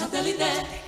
Santelité.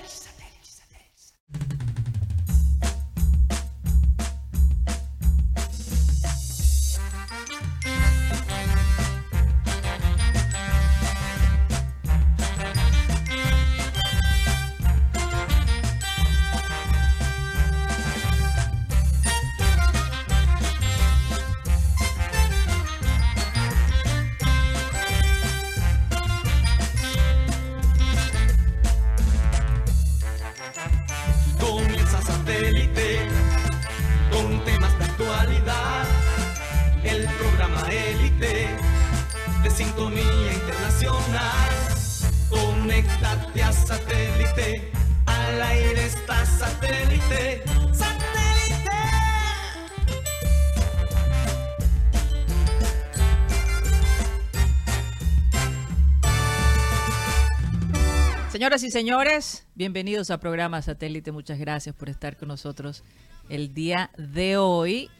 Señoras y señores, bienvenidos a programa Satélite. Muchas gracias por estar con nosotros el día de hoy.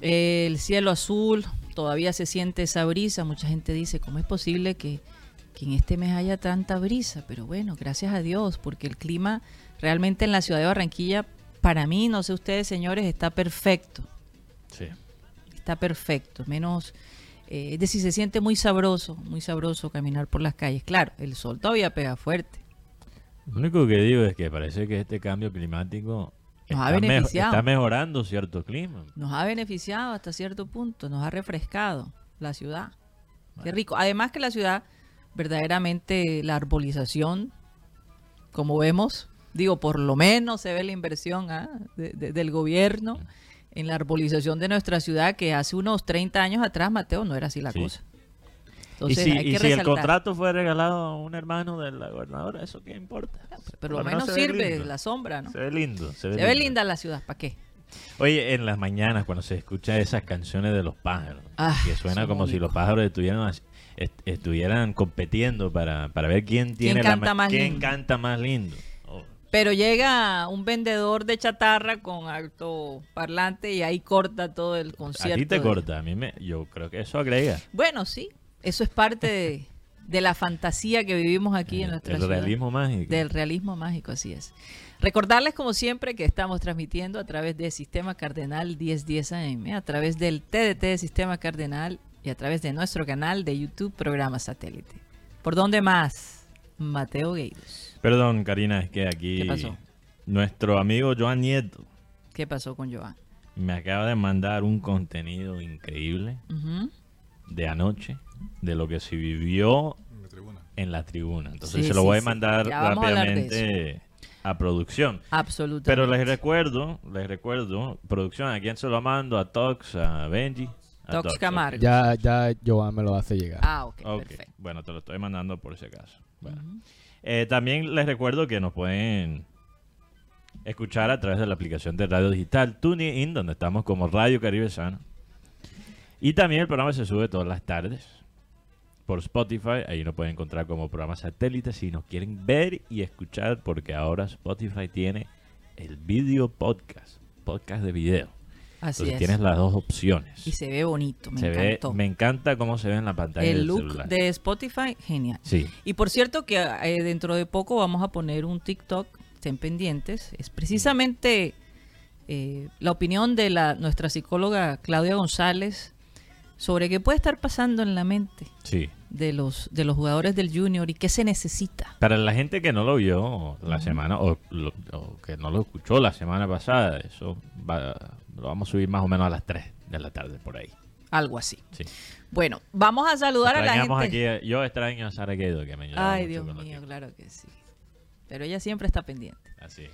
El cielo azul, todavía se siente esa brisa. Mucha gente dice, ¿cómo es posible que, que en este mes haya tanta brisa? Pero bueno, gracias a Dios, porque el clima realmente en la ciudad de Barranquilla, para mí, no sé ustedes señores, está perfecto. Sí. Está perfecto. Menos, eh, es decir, se siente muy sabroso, muy sabroso caminar por las calles. Claro, el sol todavía pega fuerte. Lo único que digo es que parece que este cambio climático Nos ha está, me- beneficiado. está mejorando cierto clima. nos ha beneficiado hasta cierto punto, nos ha refrescado la ciudad. Qué rico. Además que la ciudad, verdaderamente la arbolización, como vemos, digo, por lo menos se ve la inversión ¿ah? de- de- del gobierno en la arbolización de nuestra ciudad, que hace unos 30 años atrás, Mateo, no era así la Sí. cosa. y Entonces, si, hay y que si el contrato fue regalado a un hermano de la gobernadora, ¿eso qué importa? Pero lo menos sirve lindo. la sombra, ¿no? Se ve lindo. Se ve, Se ve linda la ciudad, ¿para qué? Oye, en las mañanas cuando se escucha esas canciones de los pájaros, Ah, que suena como si los pájaros estuvieran, est- estuvieran compitiendo para, para ver quién tiene la canta ma- más quién lindo? canta más lindo. Pero llega un vendedor de chatarra con alto parlante y ahí corta todo el a concierto. ti te de- corta, a mí me, yo creo que eso agrega. Bueno, sí, eso es parte de, de la fantasía que vivimos aquí en nuestra el ciudad. realismo mágico. Del realismo mágico, así es. Recordarles, como siempre, que estamos transmitiendo a través de Sistema Cardenal 1010 AM, a través del TDT de Sistema Cardenal y a través de nuestro canal de YouTube Programa Satélite. ¿Por dónde más? Mateo Gueiros. Perdón, Karina, es que aquí ¿Qué pasó? nuestro amigo Joan Nieto ¿Qué pasó con Joan? me acaba de mandar un contenido increíble de anoche, de lo que se vivió En la tribuna. en la tribuna. Entonces Sí, se lo sí, voy a mandar a rápidamente a producción. Absolutamente. Pero les recuerdo, les recuerdo, producción, ¿a quién se lo mando? A Tox, a Benji. A Tox. Camargo. Ya, ya Joan me lo hace llegar. Ah, ok, Ok, perfecto. bueno, te lo estoy mandando por si acaso. Bueno. Eh, también les recuerdo que nos pueden escuchar a través de la aplicación de radio digital TuneIn, donde estamos como Radio Caribe Sano. Y también el programa se sube todas las tardes por Spotify. Ahí lo pueden encontrar como programa satélite si nos quieren ver y escuchar, porque ahora Spotify tiene el video podcast, podcast de video. Así Entonces es. tienes las dos opciones. Y se ve bonito, me se ve, encantó. me encanta cómo se ve en la pantalla el del look celular. de Spotify, genial. Sí. Y por cierto que eh, dentro de poco vamos a poner un TikTok, estén pendientes. Es precisamente eh, la opinión de la, nuestra psicóloga Claudia González sobre qué puede estar pasando en la mente Sí. De los, de los jugadores del Junior y qué se necesita. Para la gente que no lo vio la semana o, lo- o que no lo escuchó la semana pasada, eso va- lo vamos a subir más o menos a las 3 de la tarde por ahí. Algo así. Sí. Bueno, vamos a saludar a la gente. aquí, yo extraño a Sara Guedo que me ayudaba Ay, Dios mío, claro que sí. Pero ella siempre está pendiente. Así.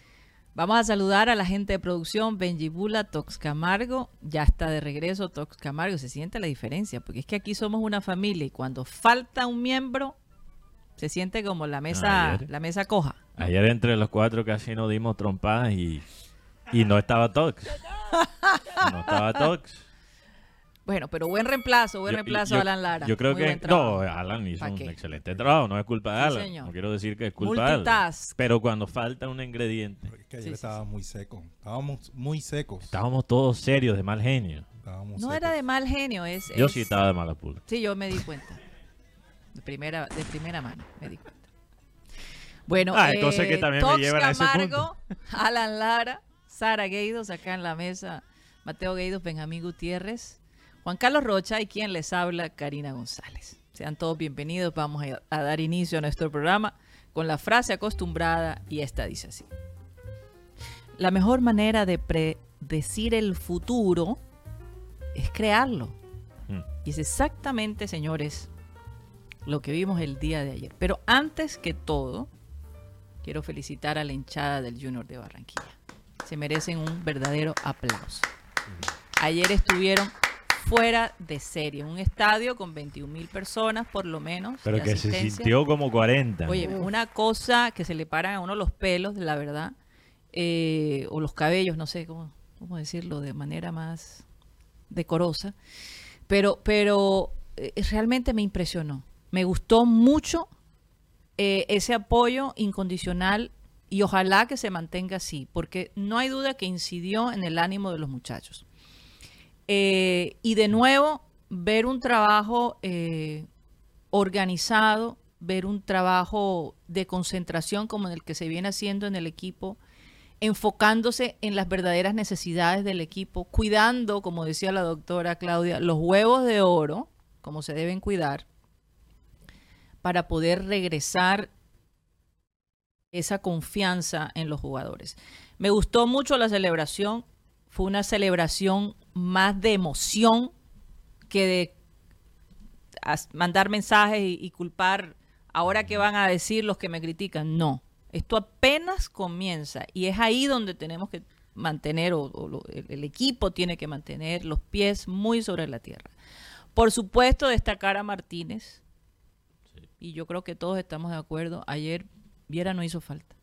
Vamos a saludar a la gente de producción, Benji Bula, Tox Camargo. Ya está de regreso Tox Camargo. Se siente la diferencia, porque es que aquí somos una familia y cuando falta un miembro, se siente como la mesa, Ayer. la mesa coja. Ayer entre los cuatro casi nos dimos trompadas y, y no estaba Tox. No estaba Tox. Bueno, pero buen reemplazo, buen Yo- reemplazo yo- Alan Lara. Yo creo Muy que no, Alan hizo ¿Pa' un qué? excelente trabajo, no es culpa de Sí, Alan. señor. No quiero decir que es culpa de Alan. Pero cuando falta un ingrediente, Porque es que ayer Sí, sí, estaba muy seco. Estábamos muy secos. estábamos todos serios de mal genio. Estábamos No secos. era de mal genio, es... Yo es- sí estaba de mala pulga. Sí, yo me di cuenta. De primera, de primera mano, me di cuenta. Bueno, Ah, hay cosas que eh, también me llevan a ese Camargo, Alan Lara, Sara Gueidos, acá en la mesa, Mateo Gueidos, Benjamín Gutiérrez, Juan Carlos Rocha y quien les habla, Karina González. Sean todos bienvenidos. Vamos a, a dar inicio a nuestro programa con la frase acostumbrada y esta dice así. La mejor manera de predecir el futuro es crearlo. Mm. Y es exactamente, señores, lo que vimos el día de ayer. Pero antes que todo, quiero felicitar a la hinchada del Junior de Barranquilla. Se merecen un verdadero aplauso. Ayer estuvieron fuera de serie, un estadio con 21 mil personas por lo menos. Pero que se sintió como 40. Oye, una cosa que se le paran a uno los pelos, la verdad, eh, o los cabellos, no sé cómo, cómo decirlo de manera más decorosa, pero, pero eh, realmente me impresionó. Me gustó mucho eh, ese apoyo incondicional y ojalá que se mantenga así, porque no hay duda que incidió en el ánimo de los muchachos. Eh, y de nuevo, ver un trabajo eh, organizado, ver un trabajo de concentración como el que se viene haciendo en el equipo, enfocándose en las verdaderas necesidades del equipo, cuidando, como decía la doctora Claudia, los huevos de oro, como se deben cuidar, para poder regresar esa confianza en los jugadores. Me gustó mucho la celebración, fue una celebración más de emoción que de mandar mensajes y, culpar ahora que van a decir los que me critican. No, esto apenas comienza y es ahí donde tenemos que mantener, o, el equipo tiene que mantener los pies muy sobre la tierra. Por supuesto, destacar a Martínez, y yo creo que todos estamos de acuerdo, ayer Viera no hizo falta.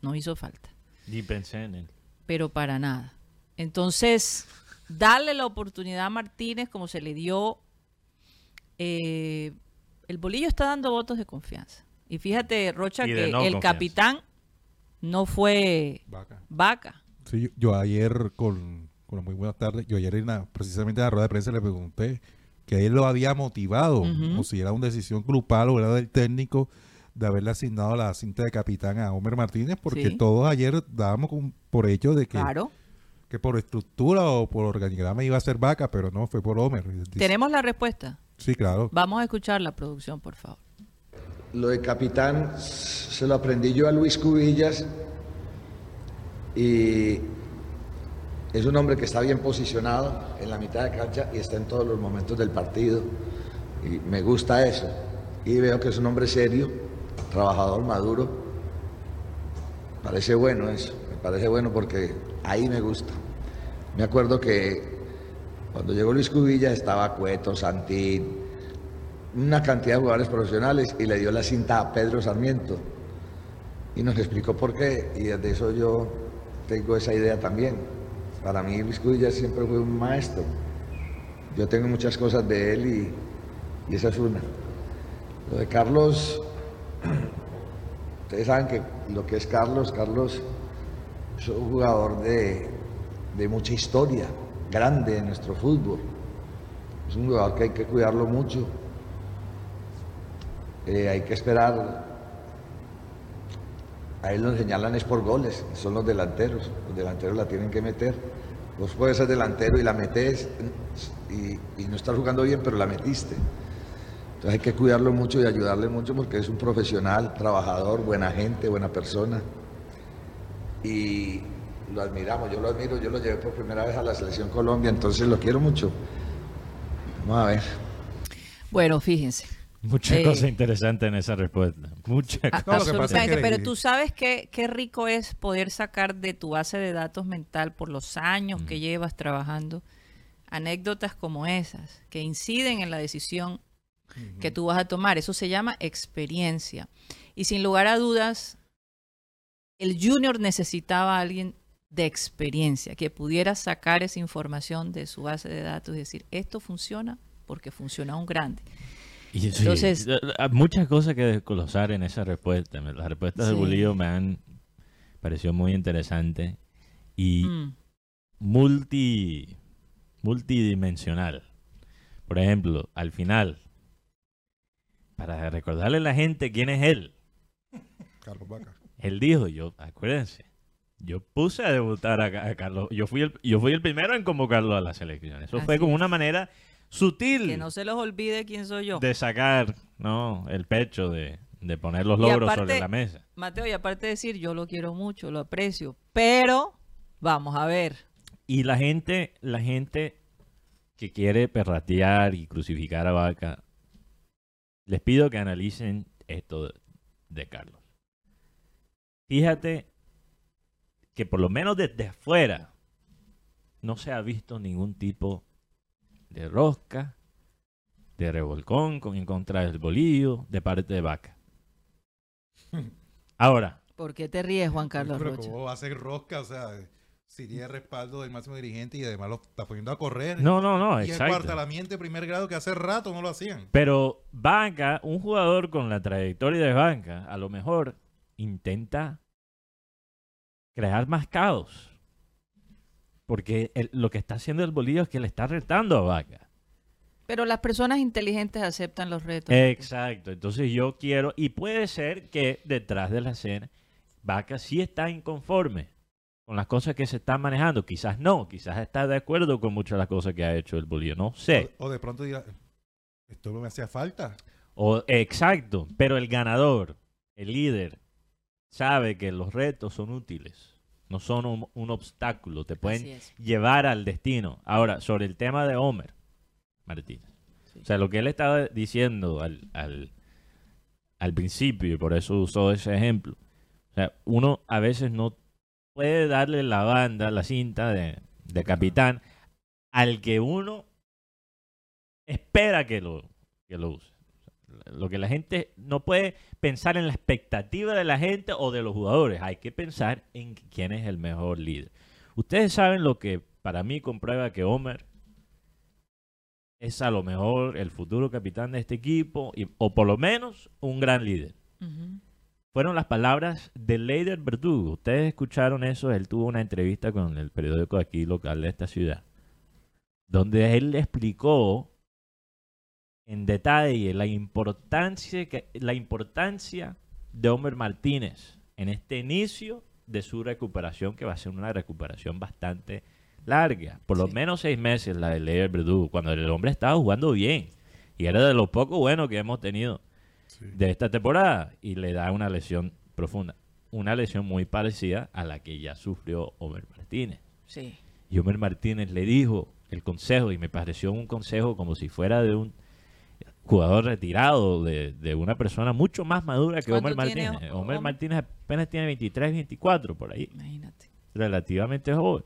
No hizo falta Ni pensé en él. Pero para nada. Entonces, darle la oportunidad a Martínez como se le dio. eh, el bolillo está dando votos de confianza. Y fíjate, Rocha, Y que no el confianza. capitán no fue Vaca. vaca. Sí, yo, yo ayer, con, con muy buenas tardes, yo ayer en la- precisamente en la rueda de prensa le pregunté que él lo había motivado, Ujú. o si era una decisión grupal o era del técnico de haberle asignado la cinta de capitán a Homer Martínez, porque Sí. todos ayer dábamos con- por hecho de que, Claro. que por estructura o por organigrama iba a ser vaca, pero no, fue por Homer. Tenemos la respuesta. Sí, claro. Vamos a escuchar la producción, por favor. Lo de capitán se lo aprendí yo a Luis Cubillas y es un hombre que está bien posicionado en la mitad de cancha y está en todos los momentos del partido y me gusta eso. Y veo que es un hombre serio, trabajador, maduro. Parece bueno eso, me parece bueno porque ahí me gusta. Me acuerdo que cuando llegó Luis Cubillas estaba Cueto, Santín, una cantidad de jugadores profesionales y le dio la cinta a Pedro Sarmiento. Y nos explicó por qué, y desde eso yo tengo esa idea también. Para mí Luis Cubillas siempre fue un maestro. Yo tengo muchas cosas de él y, y esa es una. Lo de Carlos, ustedes saben que lo que es Carlos, Carlos es un jugador de, de mucha historia, grande en nuestro fútbol. Es un jugador que hay que cuidarlo mucho. Eh, hay que esperar. A él lo señalan es por goles, son los delanteros. Los delanteros la tienen que meter. Vos puedes ser delantero y la metes y, y no estás jugando bien, pero la metiste. Entonces hay que cuidarlo mucho y ayudarle mucho porque es un profesional, trabajador, buena gente, buena persona. Y lo admiramos, yo lo admiro, yo lo llevé por primera vez a la selección Colombia, entonces lo quiero mucho. Vamos a ver. Bueno, fíjense. Muchas Eh, cosas interesantes en esa respuesta. Muchas A- No, lo que pasa es absolutamente, que- pero tú sabes qué, qué rico es poder sacar de tu base de datos mental por los años que llevas trabajando anécdotas como esas que inciden en la decisión que tú vas a tomar. Eso se llama experiencia. Y sin lugar a dudas, el junior necesitaba a alguien de experiencia que pudiera sacar esa información de su base de datos y decir, esto funciona porque funciona un grande. Y sí, Entonces- muchas cosas que desglosar en esa respuesta. Las respuestas de Sí. Bolillo me han parecido muy interesantes y Mm, multi multidimensional. Por ejemplo, al final, para recordarle a la gente quién es él. Carlos Vaca. Él dijo, yo, acuérdense, yo puse a debutar a, a Carlos, yo fui, el, yo fui el primero en convocarlo a la selección. Eso fue como es. una manera sutil Que no se los olvide quién soy yo. de sacar ¿no? el pecho, de, de poner los logros aparte- sobre la mesa. Mateo, y aparte de decir, yo lo quiero mucho, lo aprecio, pero vamos a ver. Y la gente, la gente que quiere perratear y crucificar a Vaca, les pido que analicen esto de, Carlos. Fíjate que por lo menos desde afuera no se ha visto ningún tipo de rosca, de revolcón con, en contra del bolillo de parte de Vaca. Ahora, ¿Por qué te ríes, Juan Carlos Pero Rocha? ¿cómo va a ser rosca? O sea, si tiene respaldo del máximo dirigente y además lo está poniendo a correr. no, no, no, y el exacto. cuartelamiento de primer grado que hace rato no lo hacían. Pero Banca, un jugador con la trayectoria de Banca, a lo mejor intenta crear más caos. Porque el- lo que está haciendo el Bolillo es que le está retando a Vaca. Pero las personas inteligentes aceptan los retos. Exacto. Entonces yo quiero, y puede ser que detrás de la escena, Vaca sí está inconforme con las cosas que se están manejando. Quizás no, quizás está de acuerdo con muchas de las cosas que ha hecho el Bolillo. No sé. O, o de pronto dirá, esto no me hacía falta. O, exacto, pero el ganador, el líder, sabe que los retos son útiles, no son un, un obstáculo, te pueden llevar al destino. Ahora, sobre el tema de Homer Martínez, Sí. o sea, lo que él estaba diciendo al, al, al principio, y por eso usó ese ejemplo, o sea, uno a veces no puede darle la banda, la cinta de, de capitán al que uno espera que lo, que lo use. Lo que la gente no puede pensar en la expectativa de la gente o de los jugadores, hay que pensar en quién es el mejor líder. Ustedes saben lo que para mí comprueba que Homer es a lo mejor el futuro capitán de este equipo y- o por lo menos un gran líder. Fueron las palabras de Leider Verdugo. Ustedes escucharon eso, él tuvo una entrevista con el periódico aquí local de esta ciudad, donde él le explicó en detalle la importancia, que, la importancia de Homer Martínez en este inicio de su recuperación, que va a ser una recuperación bastante larga, por lo menos seis meses la de Leider Verdugo, cuando el hombre estaba jugando bien y era de lo poco bueno que hemos tenido de esta temporada y le da una lesión profunda. Una lesión muy parecida a la que ya sufrió Homer Martínez. Sí. Y Homer Martínez le dijo el consejo, y me pareció un consejo como si fuera de un jugador retirado, de, de una persona mucho más madura que ¿Cuánto Homer Martínez. Ho- Homer Homer? Martínez apenas tiene 23, 24 por ahí, Imagínate. relativamente joven.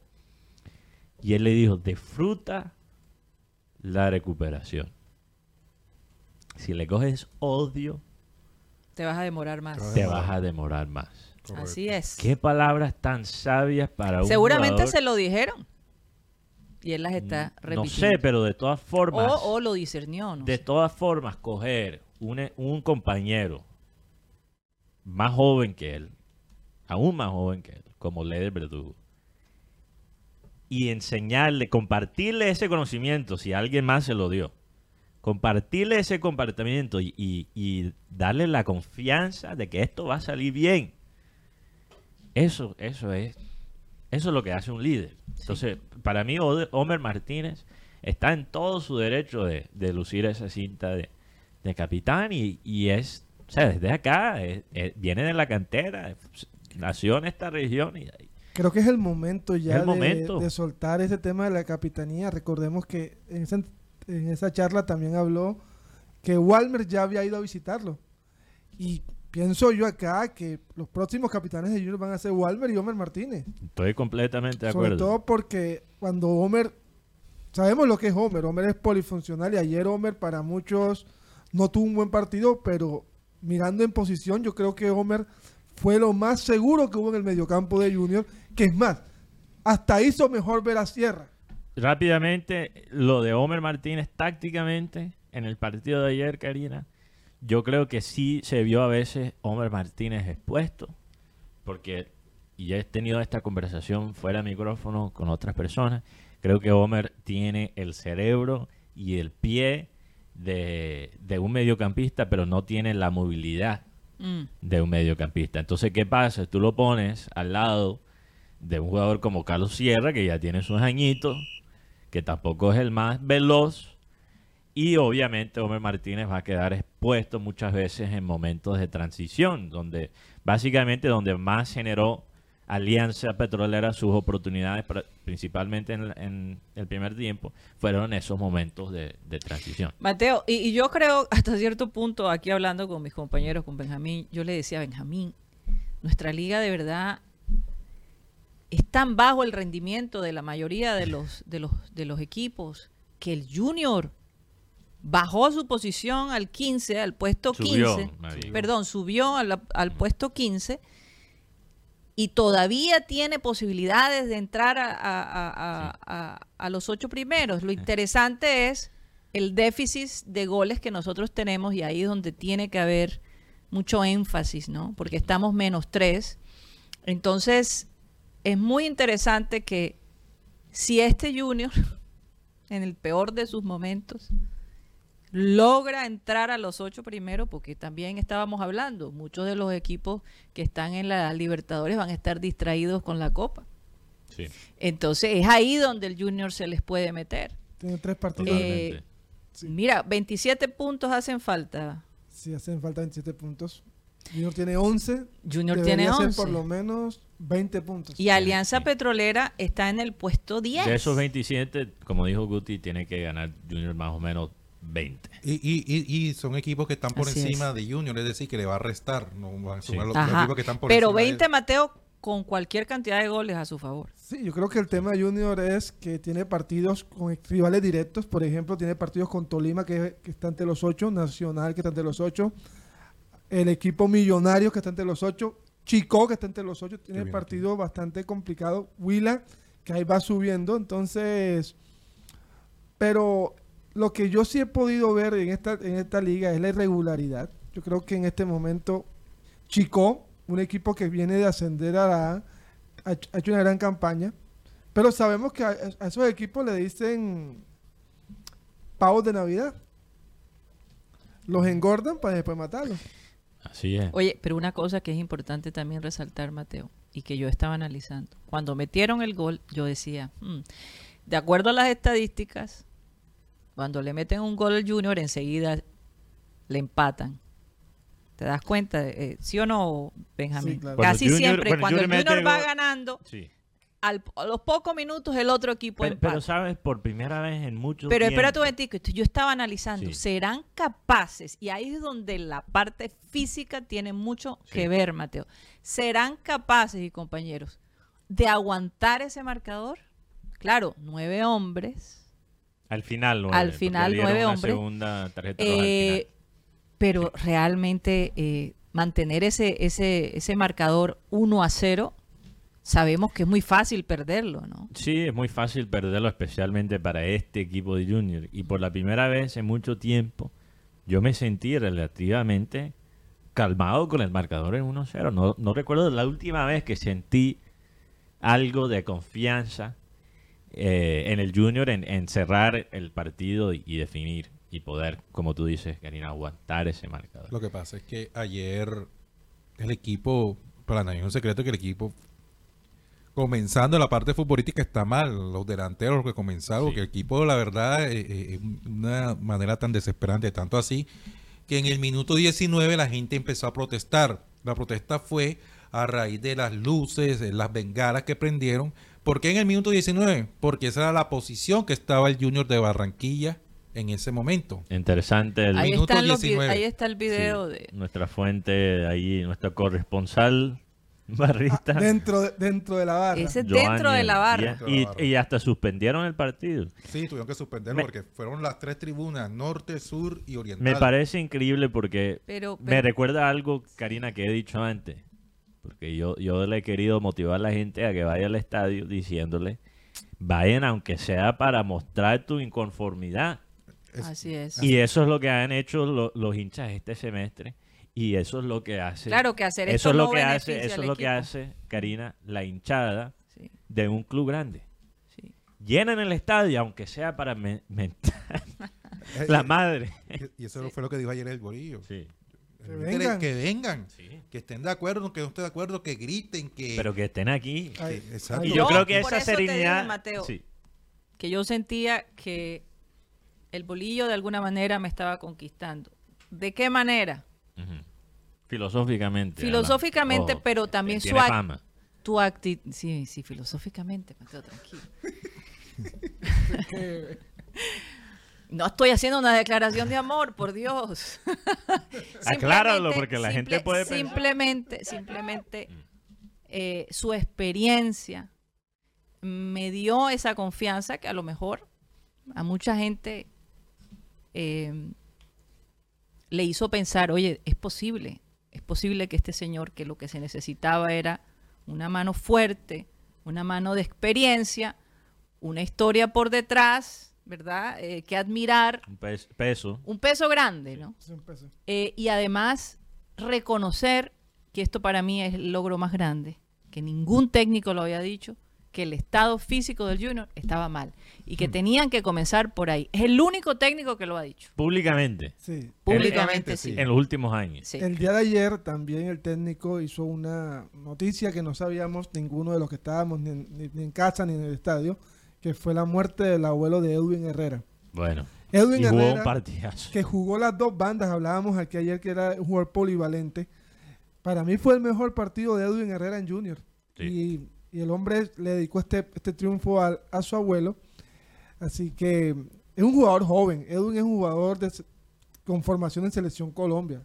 Y él le dijo, disfruta la recuperación. Si le coges odio, Te vas a demorar más. Te vas a demorar más. Correcto. Así es. Qué palabras tan sabias para un Seguramente jugador. se lo dijeron. Y él las está No repitiendo. sé, pero de todas formas, o, o lo discernió. No de sé. todas formas, coger un, un compañero más joven que él, aún más joven que él, como Leder Verdugo, y enseñarle, compartirle ese conocimiento, si alguien más se lo dio, compartirle ese comportamiento y, y- y darle la confianza de que esto va a salir bien. Eso, eso es, eso es lo que hace un líder. Entonces, para mí, Ode- Homer Martínez está en todo su derecho de, de lucir esa cinta de, de capitán y, y es, o sea, desde acá, es- es- viene de la cantera, es- nació en esta región y, Creo que es el momento ya El de, momento. de soltar ese tema de la capitanía. Recordemos que en esa, en esa charla también habló que Walmer ya había ido a visitarlo. Y pienso yo acá que los próximos capitanes de Junior van a ser Walmer y Homer Martínez. estoy completamente de Sobre acuerdo. todo porque cuando Homer, sabemos lo que es Homer, Homer es polifuncional y ayer Homer para muchos no tuvo un buen partido, pero mirando en posición yo creo que Homer fue lo más seguro que hubo en el mediocampo de Junior, que es más, hasta hizo mejor ver a Sierra. Rápidamente, lo de Homer Martínez tácticamente en el partido de ayer, Karina, yo creo que sí se vio a veces Homer Martínez expuesto, porque, y ya he tenido esta conversación fuera de micrófono con otras personas, creo que Homer tiene el cerebro y el pie de, de un mediocampista, pero no tiene la movilidad Mm. de un mediocampista. Entonces, ¿qué pasa? Tú lo pones al lado de un jugador como Carlos Sierra, que ya tiene sus añitos, que tampoco es el más veloz, y obviamente Homer Martínez va a quedar expuesto muchas veces en momentos de transición, donde básicamente donde más generó Alianza Petrolera sus oportunidades, principalmente en, en el primer tiempo, fueron esos momentos de, de transición. Mateo, y, y yo creo hasta cierto punto, aquí hablando con mis compañeros, con Benjamín, yo le decía a Benjamín, nuestra liga de verdad es tan bajo el rendimiento de la mayoría de los, de los, de los equipos que el Junior bajó su posición al 15, al puesto Subió, 15, María. perdón, subió al puesto 15 y todavía tiene posibilidades de entrar a, a- a- a- a- a los ocho primeros. Lo interesante es el déficit de goles que nosotros tenemos y ahí es donde tiene que haber mucho énfasis, ¿no? Porque estamos menos tres. Entonces, es muy interesante que si este Junior, en el peor de sus momentos, logra entrar a los ocho primeros, porque también estábamos hablando, muchos de los equipos que están en la Libertadores van a estar distraídos con la Copa. Sí, Entonces es ahí donde el Junior se les puede meter. Tiene tres partidos. Eh, Mira, 27 puntos hacen falta. Si hacen falta 27 puntos. Junior tiene 11. Junior tiene ser 11. por lo menos 20 puntos. Y Alianza sí. Petrolera está en el puesto 10. De esos 27, como dijo Guti, tiene que ganar Junior más o menos 20. Y, y, y, y son equipos que están por Así encima de Junior, es decir, que le va a restar. No van a sumar los, los equipos que están por Pero encima de 20, él. Mateo, con cualquier cantidad de goles a su favor. Sí, yo creo que el tema de Junior es que tiene partidos con rivales directos. Por ejemplo, tiene partidos con Tolima, que, que está entre los ocho, Nacional, que está entre los ocho, el equipo Millonario, que está entre los ocho, Chico, que está entre los ocho. Tiene bien, partido bastante complicado. Huila, que ahí va subiendo. Entonces, pero lo que yo sí he podido ver en esta, en esta liga es la irregularidad. Yo creo que en este momento Chico, un equipo que viene de ascender a la A, ha hecho- ha hecho una gran campaña. Pero sabemos que a, a esos equipos le dicen pavos de Navidad. Los engordan para después matarlos. Así es. Oye, pero una cosa que es importante también resaltar, Mateo, y que yo estaba analizando. Cuando metieron el gol, yo decía, "Hmm, de acuerdo a las estadísticas, cuando le meten un gol al Junior, enseguida le empatan. ¿Te das cuenta? Eh, ¿Sí o no, Benjamín? Sí, claro. Cuando Casi Junior- siempre, cuando cuando el Junior mete va gol- ganando, Sí. Al- a los pocos minutos el otro equipo Pero, empata. pero, sabes, por primera vez en mucho Pero tiempo. espérate un momentico, yo estaba analizando, Sí. ¿serán capaces? Y ahí es donde la parte física tiene mucho Sí. que ver, Mateo. ¿Serán capaces, y compañeros, de aguantar ese marcador? Claro, nueve hombres, Al final, nueve, Al final, nueve hombres. segunda tarjeta roja al eh, final. pero realmente eh, mantener ese, ese, ese marcador 1 a 0, sabemos que es muy fácil perderlo, ¿no? Sí, es muy fácil perderlo, especialmente para este equipo de Junior. Y por la primera vez en mucho tiempo, yo me sentí relativamente calmado con el marcador en 1-0. No, no recuerdo la última vez que sentí algo de confianza eh, en el Junior, en, en cerrar el partido y, y definir y poder, como tú dices, Karina, aguantar ese marcador. Lo que pasa es que ayer el equipo, para nadie es un secreto que el equipo, comenzando la parte futbolística, está mal. Los delanteros los que comenzaron, Sí. porque el equipo, la verdad, eh, eh, es una manera tan desesperante, tanto así, que en el minuto 19 la gente empezó a protestar. La protesta fue a raíz de las luces, de las bengalas que prendieron. ¿Por qué en el minuto 19? Porque esa era la posición que estaba el Junior de Barranquilla en ese momento. Interesante el Ahí, minuto están los vi- 19. ahí está el video Sí, de... nuestra fuente ahí, nuestra corresponsal barrista. Dentro de, dentro de la barra. Ese Giovanni dentro de la barra. Y, y hasta suspendieron el partido. Sí, tuvieron que suspenderlo Me- porque fueron las tres tribunas, norte, sur y oriental. Me parece increíble porque Pero, me recuerda algo, Karina, que he dicho antes. Porque yo, yo le he querido motivar a la gente a que vaya al estadio diciéndole, vayan aunque sea para mostrar tu inconformidad. Es- Así es. Y eso es lo que han hecho lo- los hinchas este semestre. Y eso es lo que hace. Claro que hacer eso es lo no que hace, eso es lo que hace, Karina, la hinchada Sí, de un club grande. sí. Llenen el estadio, aunque sea para me- mentar la madre. Y eso fue lo que dijo ayer el Borillo. Sí. Que vengan. que vengan, Sí. que estén de acuerdo, que no estén de acuerdo, que griten, que... Pero que estén aquí. que- Ay, exacto. Y Yo, yo creo que por esa eso te dije, serenidad. Mateo. sí. que yo sentía que el bolillo de alguna manera me estaba conquistando. ¿De qué manera? Filosóficamente. Filosóficamente, pero también su fama. Tu actitud, sí, sí, filosóficamente, Mateo, tranquilo. No estoy haciendo una declaración de amor, por Dios. Acláralo, porque la gente puede pensar. Simplemente, simplemente eh, su experiencia me dio esa confianza que a lo mejor a mucha gente eh, le hizo pensar, oye, es posible, es posible que este señor, que lo que se necesitaba era una mano fuerte, una mano de experiencia, una historia por detrás, ¿verdad? Eh, que admirar, Un pes- peso. un peso grande, ¿no? Es un peso. Eh, y además reconocer que esto para mí es el logro más grande, que ningún técnico lo había dicho, que el estado físico del Junior estaba mal y que tenían que comenzar por ahí. Es el único técnico que lo ha dicho. Públicamente. Sí. Públicamente sí. sí. En los últimos años. Sí. El día de ayer también el técnico hizo una noticia que no sabíamos ninguno de los que estábamos ni en, ni- ni en casa ni en el estadio, que fue la muerte del abuelo de Edwin Herrera. Bueno. Edwin Y jugó un Herrera, partidazo. que jugó las dos bandas, hablábamos aquí ayer que era un jugador polivalente. Para mí fue el mejor partido de Edwin Herrera en Junior. Sí. Y, y el hombre le dedicó este, este triunfo a, a su abuelo. Así que es un jugador joven. Edwin es un jugador de, con formación en Selección Colombia.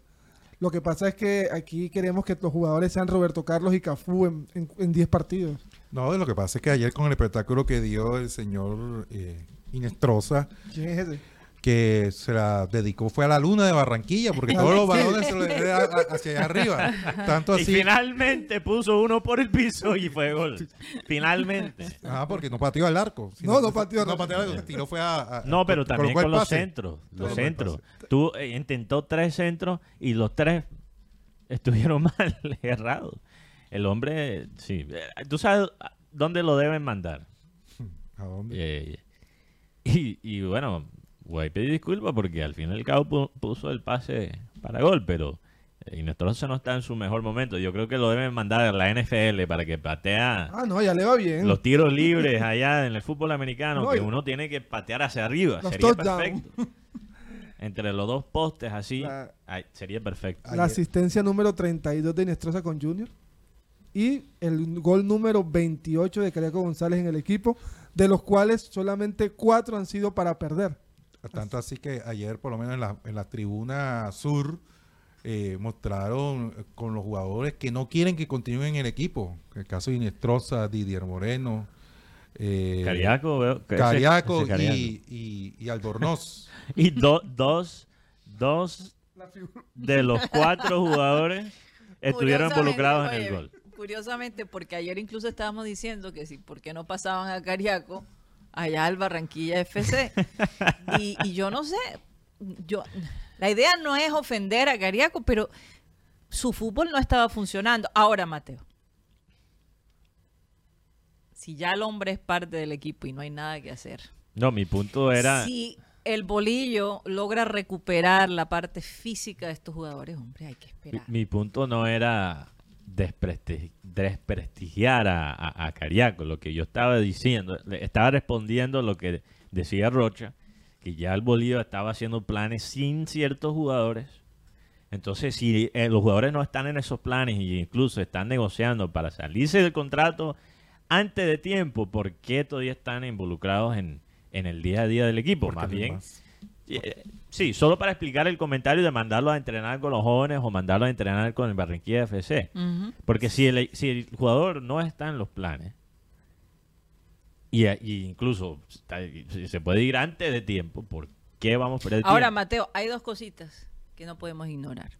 Lo que pasa es que aquí queremos que los jugadores sean Roberto Carlos y Cafú en- en en 10 partidos. No, lo que pasa es que ayer con el espectáculo que dio el señor eh, Inestrosa, ¿Quién es ese? Que se la dedicó fue a la luna de Barranquilla, porque todos los balones se los era a- hacia allá arriba. Tanto Y así. finalmente puso uno por el piso y fue gol. Finalmente. Ah, porque no pateó al arco. No, no pateó al No pateó al arco, tiró fue a. a- No, pero también con los pase. centros. Los centros. Tú eh, intentó tres centros y los tres estuvieron mal, errados. El hombre, sí. Eh, ¿Tú sabes dónde lo deben mandar? ¿A dónde? Eh, y, y bueno, a pedir disculpas porque al fin y al cabo pu- puso el pase para gol, pero eh, Inestrosa no está en su mejor momento. Yo creo que lo deben mandar a la NFL para que patea Ah, no, ya le va bien. los tiros libres allá en el fútbol americano, No, que uno tiene que patear hacia arriba. Sería perfecto. Entre los dos postes así, La- ay, sería perfecto. la asistencia número 32 de Inestrosa con Junior y el gol número 28 de Cariaco González en el equipo, de los cuales solamente cuatro han sido para perder. Tanto así que ayer, por lo menos en la, en la tribuna sur, eh, mostraron eh, con los jugadores que no quieren que continúen en el equipo. El caso de Inestrosa, Didier Moreno, eh, Cariaco, veo que ese- Cariaco ese Cariaco. y, y, y Albornoz. Y do- dos, dos de los cuatro jugadores estuvieron involucrados en el gol. Curiosamente, porque ayer incluso estábamos diciendo que sí, ¿por qué no pasaban a Cariaco allá al Barranquilla FC? y, y yo no sé, yo la idea no es ofender a Cariaco, pero su fútbol no estaba funcionando. Ahora, Mateo, si ya el hombre es parte del equipo y no hay nada que hacer, No, mi punto era... si el bolillo logra recuperar la parte física de estos jugadores, hombre, hay que Mi, esperar. mi punto no era despresti- desprestigiar a, a, a Cariaco. Lo que yo estaba diciendo, le estaba respondiendo lo que decía Rocha, que ya el Bolívar estaba haciendo planes sin ciertos jugadores. Entonces, si eh, los jugadores no están en esos planes e incluso están negociando para salirse del contrato antes de tiempo, ¿por qué todavía están involucrados en, en el día a día del equipo? Porque Más bien, más. Eh, Sí, solo para explicar el comentario de mandarlo a entrenar con los jóvenes o mandarlo a entrenar con el Barranquilla FC. Ujú. Porque si el, si el jugador no está en los planes, y, y incluso se puede ir antes de tiempo, ¿por qué vamos a perder Ahora, tiempo? Mateo, hay dos cositas que no podemos ignorar.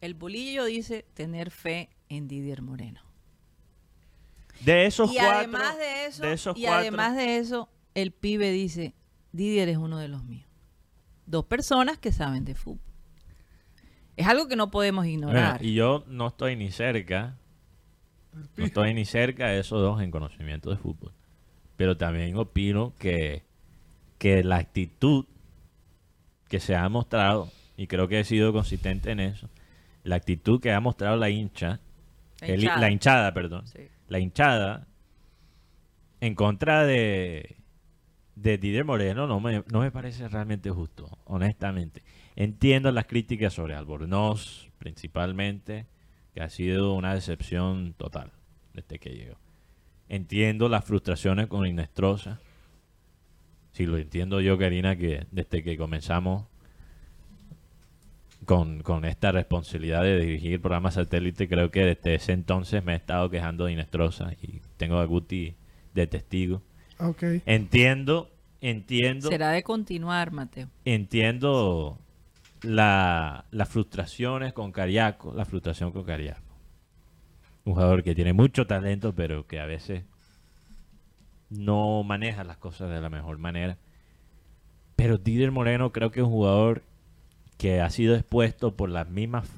El bolillo dice tener fe en Didier Moreno. De esos y cuatro, además de eso, esos y cuatro- además de eso, el pibe dice, Didier es uno de los míos. Dos personas que saben de fútbol. Es algo que no podemos ignorar. y yo no estoy ni cerca, no estoy ni cerca de esos dos en conocimiento de fútbol. Pero también opino que, que la actitud que se ha mostrado, y creo que he sido consistente en eso, la actitud que ha mostrado la hincha, La el- hinchada. la hinchada, perdón, Sí. la hinchada en contra de, de Didier Moreno no me, no me parece realmente justo, honestamente. Entiendo las críticas sobre Albornoz, principalmente, que ha sido una decepción total desde que llegó. Entiendo las frustraciones con Inestrosa. Sí, lo entiendo yo, Karina, que desde que comenzamos con, con esta responsabilidad de dirigir el programa satélite, creo que desde ese entonces me he estado quejando de Inestrosa y tengo a Guti de testigo. Ok. Entiendo, entiendo, Será de continuar, Mateo. entiendo la, las frustraciones con Cariaco, la frustración con Cariaco. Un jugador que tiene mucho talento, pero que a veces no maneja las cosas de la mejor manera. Pero Didier Moreno creo que es un jugador que ha sido expuesto por las mismas,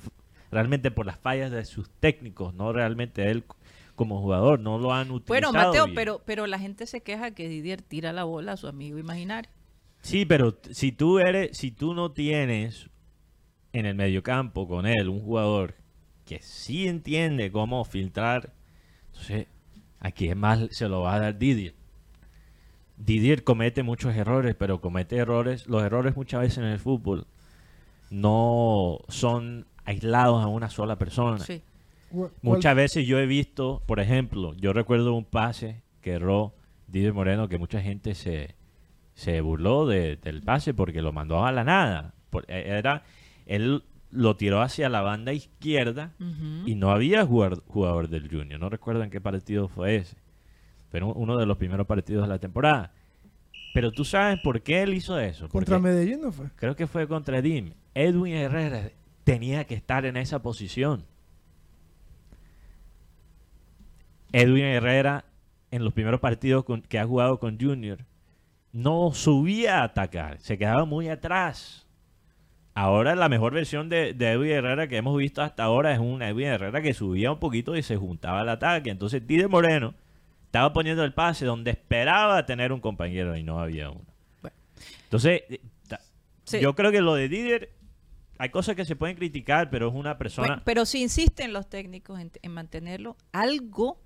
realmente por las fallas de sus técnicos, no realmente él como jugador, no lo han utilizado. Bueno, Mateo, bien. pero, pero la gente se queja que Didier tira la bola a su amigo imaginario. Sí, pero si tú eres, si tú no tienes en el mediocampo con él un jugador que sí entiende cómo filtrar, entonces a quién más se lo va a dar Didier. Didier comete muchos errores, pero comete errores, los errores muchas veces en el fútbol no son aislados a una sola persona. Sí. ¿Cuál- Muchas veces yo he visto, por ejemplo, yo recuerdo un pase que erró Didier Moreno que mucha gente se, se burló de- del pase porque lo mandó a la nada. Por- e- era, él lo tiró hacia la banda izquierda y no había jugador, jugador del Junior. No recuerdo en qué partido fue ese. Pero uno de los primeros partidos de la temporada. Pero tú sabes por qué él hizo eso. Contra Porque Medellín no fue. creo que fue contra Dim. Edwin Herrera tenía que estar en esa posición. Edwin Herrera, en los primeros partidos con- que ha jugado con Junior, no subía a atacar, se quedaba muy atrás. Ahora la mejor versión de, de Edwin Herrera que hemos visto hasta ahora es un Edwin Herrera que subía un poquito y se juntaba al ataque. Entonces Didier Moreno estaba poniendo el pase donde esperaba tener un compañero y no había uno. Bueno. Entonces, eh, Sí. yo creo que lo de Didier, hay cosas que se pueden criticar, pero es una persona... Bueno, pero si insisten los técnicos en, en mantenerlo, algo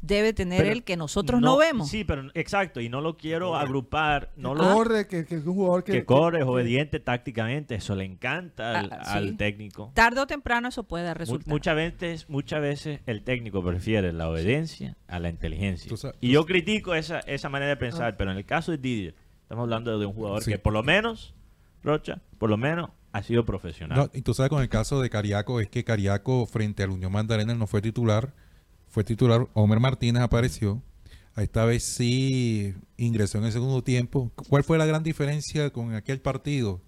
debe tener Pero él que nosotros no, vemos. Sí, pero exacto, y no lo quiero agrupar, no lo, corre, que, que es un jugador que... que corre, es obediente tácticamente, eso le encanta al, Ah, al sí. técnico. Tarde o temprano eso puede Mu- resultar. muchas veces, muchas veces el técnico prefiere la obediencia a la inteligencia. Tú Y yo critico esa, esa manera de pensar, pero en el caso de Didier, estamos hablando de un jugador Sí. que por lo menos, Rocha, por lo menos ha sido profesional. No, y tú sabes con el caso de Cariaco, es que Cariaco frente al Unión Magdalena no fue titular, fue titular, Homer Martínez apareció, a esta vez sí ingresó en el segundo tiempo. ¿Cuál fue la gran diferencia con aquel partido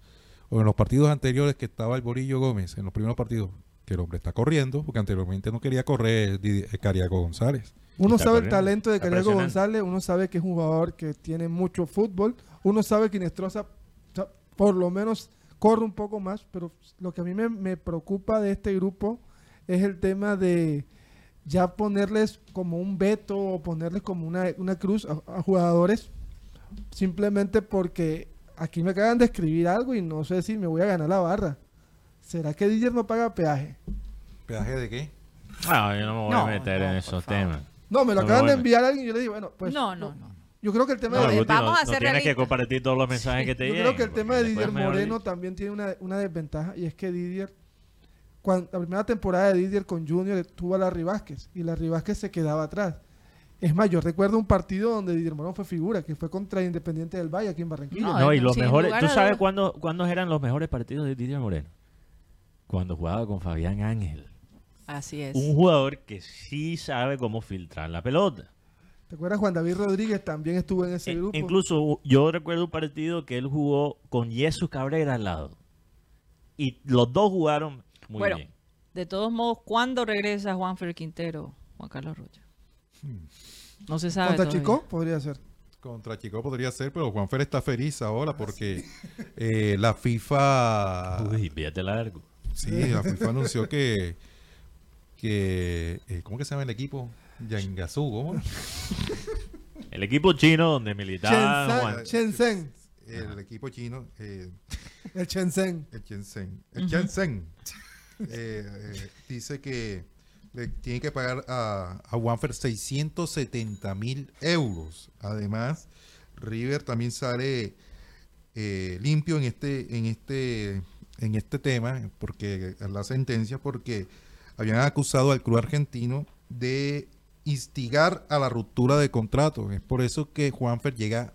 o en los partidos anteriores que estaba el Borillo Gómez, en los primeros partidos? Que el hombre está corriendo, porque anteriormente no quería correr eh, Cariaco González. Uno Está sabe el talento de Cariaco. González, uno sabe que es un jugador que tiene mucho fútbol, uno sabe que Inestrosa o sea, por lo menos corre un poco más, pero lo que a mí me, me preocupa de este grupo es el tema de ya ponerles como un veto o ponerles como una, una cruz a, a jugadores simplemente porque aquí me acaban de escribir algo y no sé si me voy a ganar la barra. ¿Será que Didier no paga peaje? ¿Peaje de qué? No, yo no me voy No, a meter no, en esos temas. No, me lo No, acaban de enviar a alguien y yo le digo, bueno, pues no, no, no. yo creo que el tema No, de Guti, vamos a no ser tienes que compartir todos los mensajes que te Yo lleguen. creo que el tema de Didier Moreno también tiene una, una desventaja y es que Didier, cuando, la primera temporada de Didier con Junior tuvo a Larry Vázquez y Larry Vázquez se quedaba atrás. Es más, yo recuerdo un partido donde Didier Moreno fue figura, que fue contra Independiente del Valle aquí en Barranquilla. No, No, y los mejores. ¿Tú sabes cuándo, cuándo eran los mejores partidos de Didier Moreno? Cuando jugaba con Fabián Ángel. Así es. Un jugador que sí sabe cómo filtrar la pelota. ¿Te acuerdas? Juan David Rodríguez también estuvo en ese E- grupo. Incluso yo recuerdo un partido que él jugó con Jesús Cabrera al lado. Y los dos jugaron muy bueno, bien. de todos modos, ¿cuándo regresa Juanfer Quintero, Juan Carlos Rocha? No se sabe. Contra todavía. Chico podría ser. Contra Chico podría ser, pero Juanfer está feliz ahora porque eh, la FIFA... Uy, fíjate largo. Sí, la FIFA anunció que, que eh, ¿cómo que se llama el equipo? Yangasu, ¿cómo? El equipo chino donde militaba Shenzhen, Juan. Shenzhen, El equipo chino, eh, el Shenzhen. el Shenzhen. El Shenzhen. Eh, eh, dice que le tiene que pagar a, a Wanfer 670 mil euros. Además, River también sale eh, limpio en este, en este, en este tema, porque la sentencia, porque habían acusado al club argentino de instigar a la ruptura de contrato. Es por eso que Juanfer llega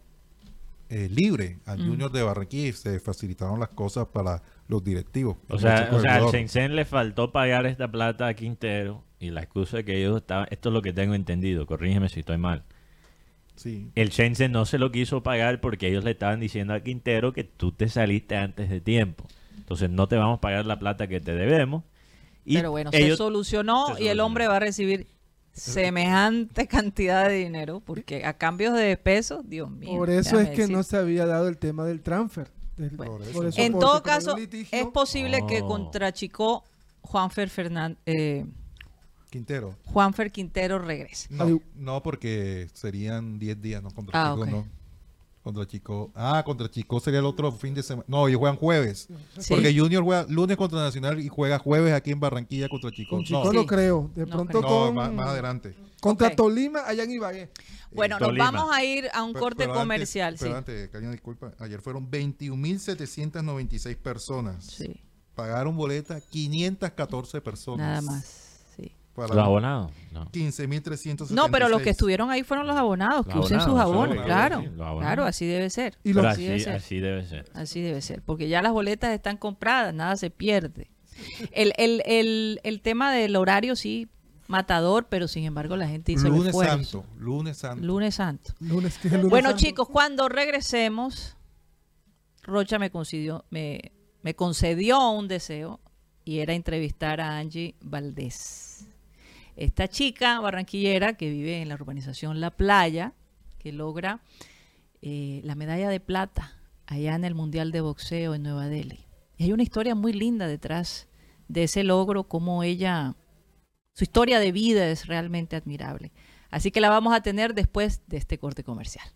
eh, libre al Mm. Junior de Barranquilla y se facilitaron las cosas para los directivos. O sea, o sea al. Shenzhen le faltó pagar esta plata a Quintero y la excusa es que ellos estaban, esto es lo que tengo entendido, corrígeme si estoy mal. Sí. El Shenzhen no se lo quiso pagar porque ellos le estaban diciendo a Quintero que tú te saliste antes de tiempo. Entonces no te vamos a pagar la plata que te debemos. Y Pero bueno, se solucionó se y el hombre va a recibir semejante cantidad de dinero porque a cambios de pesos, Dios mío. Por eso es que decir. no se había dado el tema del transfer. Del- Bueno. Por eso. por eso, En todo caso, litigio- es posible que Oh. contra Chico Juanfer Fernández, eh, Quintero. Juanfer Quintero regrese. No, no, porque serían 10 días, no contra Ah, Chico, ok. no. Contra Chico. Ah, contra Chico sería el otro fin de semana. No, ellos juegan jueves. Sí. Porque Junior juega lunes contra Nacional y juega jueves aquí en Barranquilla contra Chico. Con Chico no, Sí. no creo. De No pronto creo. no, con, más, más adelante. contra. Tolima, allá en Ibagué. Bueno, nos Tolima. vamos a ir a un corte pero antes- comercial. pero sí. antes, Karina, disculpa. Ayer fueron 21.796 personas. sí, Pagaron boleta 514 personas. nada más. Para ¿Los abonados? No. 15.376. No, pero los que estuvieron ahí fueron los abonados, que usen sus abonos, claro. sí, los abonados. Claro, así debe ser. Y los- así debe así, ser. así debe ser. Así debe ser, porque ya las boletas están compradas, nada se pierde. El, el, el, el tema del horario sí, matador, pero sin embargo la gente hizo el Lunes esfuerzo. Santo. Lunes Santo. Lunes Santo. Lunes, es el lunes Bueno, santo. chicos, cuando regresemos, Rocha me concedió, me, me concedió un deseo y era entrevistar a Angie Valdés. Esta chica barranquillera que vive en la urbanización La Playa, que logra eh, la medalla de plata allá en el Mundial de Boxeo en Nueva Delhi. Y hay una historia muy linda detrás de ese logro, como ella, su historia de vida es realmente admirable. Así que la vamos a tener después de este corte comercial.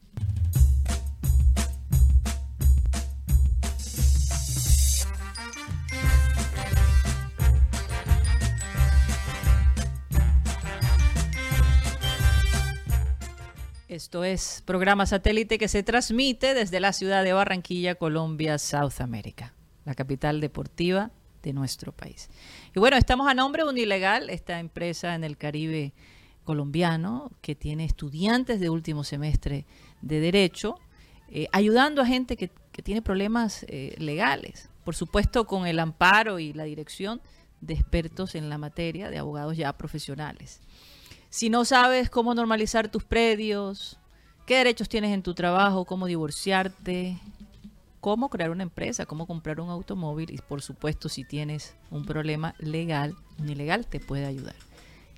Esto es programa satélite que se transmite desde la ciudad de Barranquilla, Colombia, South America, la capital deportiva de nuestro país. Y bueno, estamos a nombre de Unilegal, esta empresa en el Caribe colombiano que tiene estudiantes de último semestre de Derecho, eh, ayudando a gente que, tiene problemas eh, legales. Por supuesto, con el amparo y la dirección de expertos en la materia, de abogados ya profesionales. Si no sabes cómo normalizar tus predios, qué derechos tienes en tu trabajo, cómo divorciarte, cómo crear una empresa, cómo comprar un automóvil y por supuesto si tienes un problema legal, un ilegal te puede ayudar.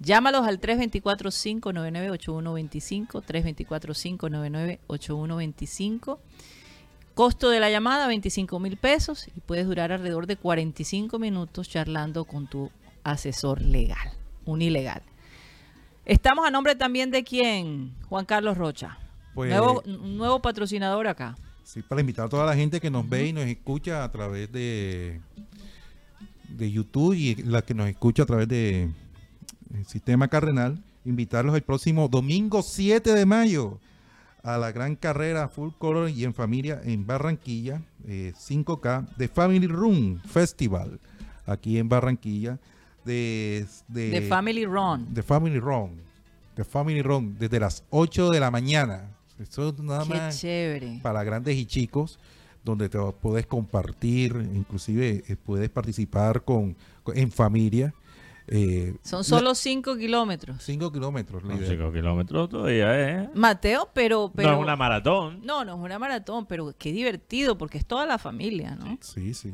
Llámalos al 324-599-8125, 324-599-8125. Costo de la llamada 25 mil pesos y puedes durar alrededor de 45 minutos charlando con tu asesor legal, un ilegal. Estamos a nombre también de quién, Juan Carlos Rocha. Pues- nuevo, patrocinador acá. Sí, para invitar a toda la gente que nos ve y nos escucha a través de, de YouTube y la que nos escucha a través de el sistema carrenal, invitarlos el próximo domingo 7 de mayo a la gran carrera Full Color y en familia en Barranquilla, eh, 5K de Family Room Festival, aquí en Barranquilla. De, de, De Family Run. de Family Run. De Family Run, desde las 8 de la mañana. Eso es nada Qué más chévere. para grandes y chicos, donde te puedes compartir, inclusive eh, puedes participar con, con- en familia. Eh, Son solo 5 kilómetros. 5 kilómetros. la Son idea. cinco kilómetros todavía, ¿eh? Mateo, pero... pero no es una maratón. No, no es una maratón, pero qué divertido porque es toda la familia, ¿no? Sí, sí.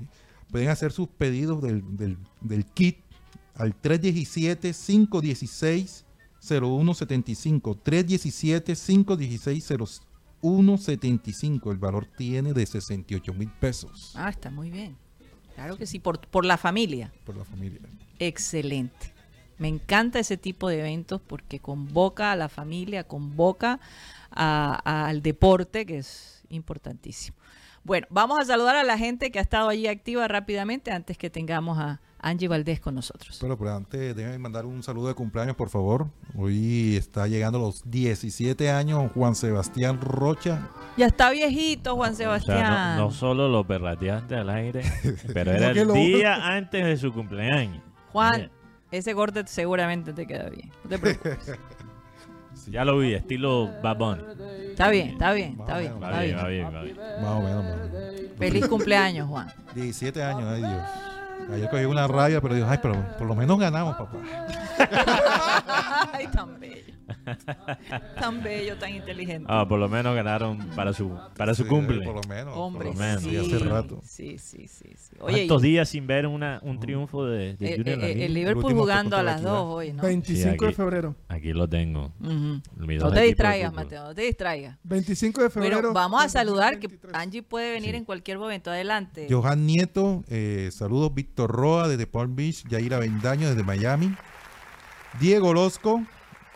Pueden hacer sus pedidos del, del- del kit al 317-516-0175. 317-516-0175. El valor tiene de 68 mil pesos Ah, está muy bien. Claro que sí, por, por la familia. por la familia. Excelente. Me encanta ese tipo de eventos porque convoca a la familia, convoca a- a- al deporte, que es importantísimo. Bueno, vamos a saludar a la gente que ha estado allí activa rápidamente antes que tengamos a Angie Valdés con nosotros. Pero, pero antes, déjenme mandar un saludo de cumpleaños, por favor. Hoy está llegando a los 17 años Juan Sebastián Rocha. Ya está viejito Juan O sea, Sebastián. no, no solo lo perrateaste al aire, pero era el día antes de su cumpleaños. Juan, ese corte seguramente te queda bien. No te preocupes. Ya lo vi, estilo Bad Bunny. Está bien, está bien, está bien. Está bien. Más o menos, más o menos. Feliz cumpleaños, Juan. 17 años, ay Dios. Ayer cogí una rabia, pero digo, ay, pero por lo menos ganamos, papá. Ay, tan bello. Tan bello, tan inteligente. Ah, por lo menos ganaron para su para su Sí, cumple. Por lo menos. Hombre, por lo menos, sí. sí, hace rato. Sí, sí, sí. sí. Oye, ¿Cuántos y- días sin ver una, un triunfo de, de eh, Junior eh, liga? el Liverpool último jugando a las Equidad. 2 hoy, ¿no? 25 Sí, de aquí. febrero. Aquí lo tengo. Ujú. Mis No te distraigas. Mateo, no te distraigas. 25 de febrero. Bueno, vamos a saludar que 2023. Angie puede venir Sí. en cualquier momento. Adelante. Johan Nieto, eh, saludos Víctor Roa desde Palm Beach, Yaira Bendaño desde Miami, Diego Losco,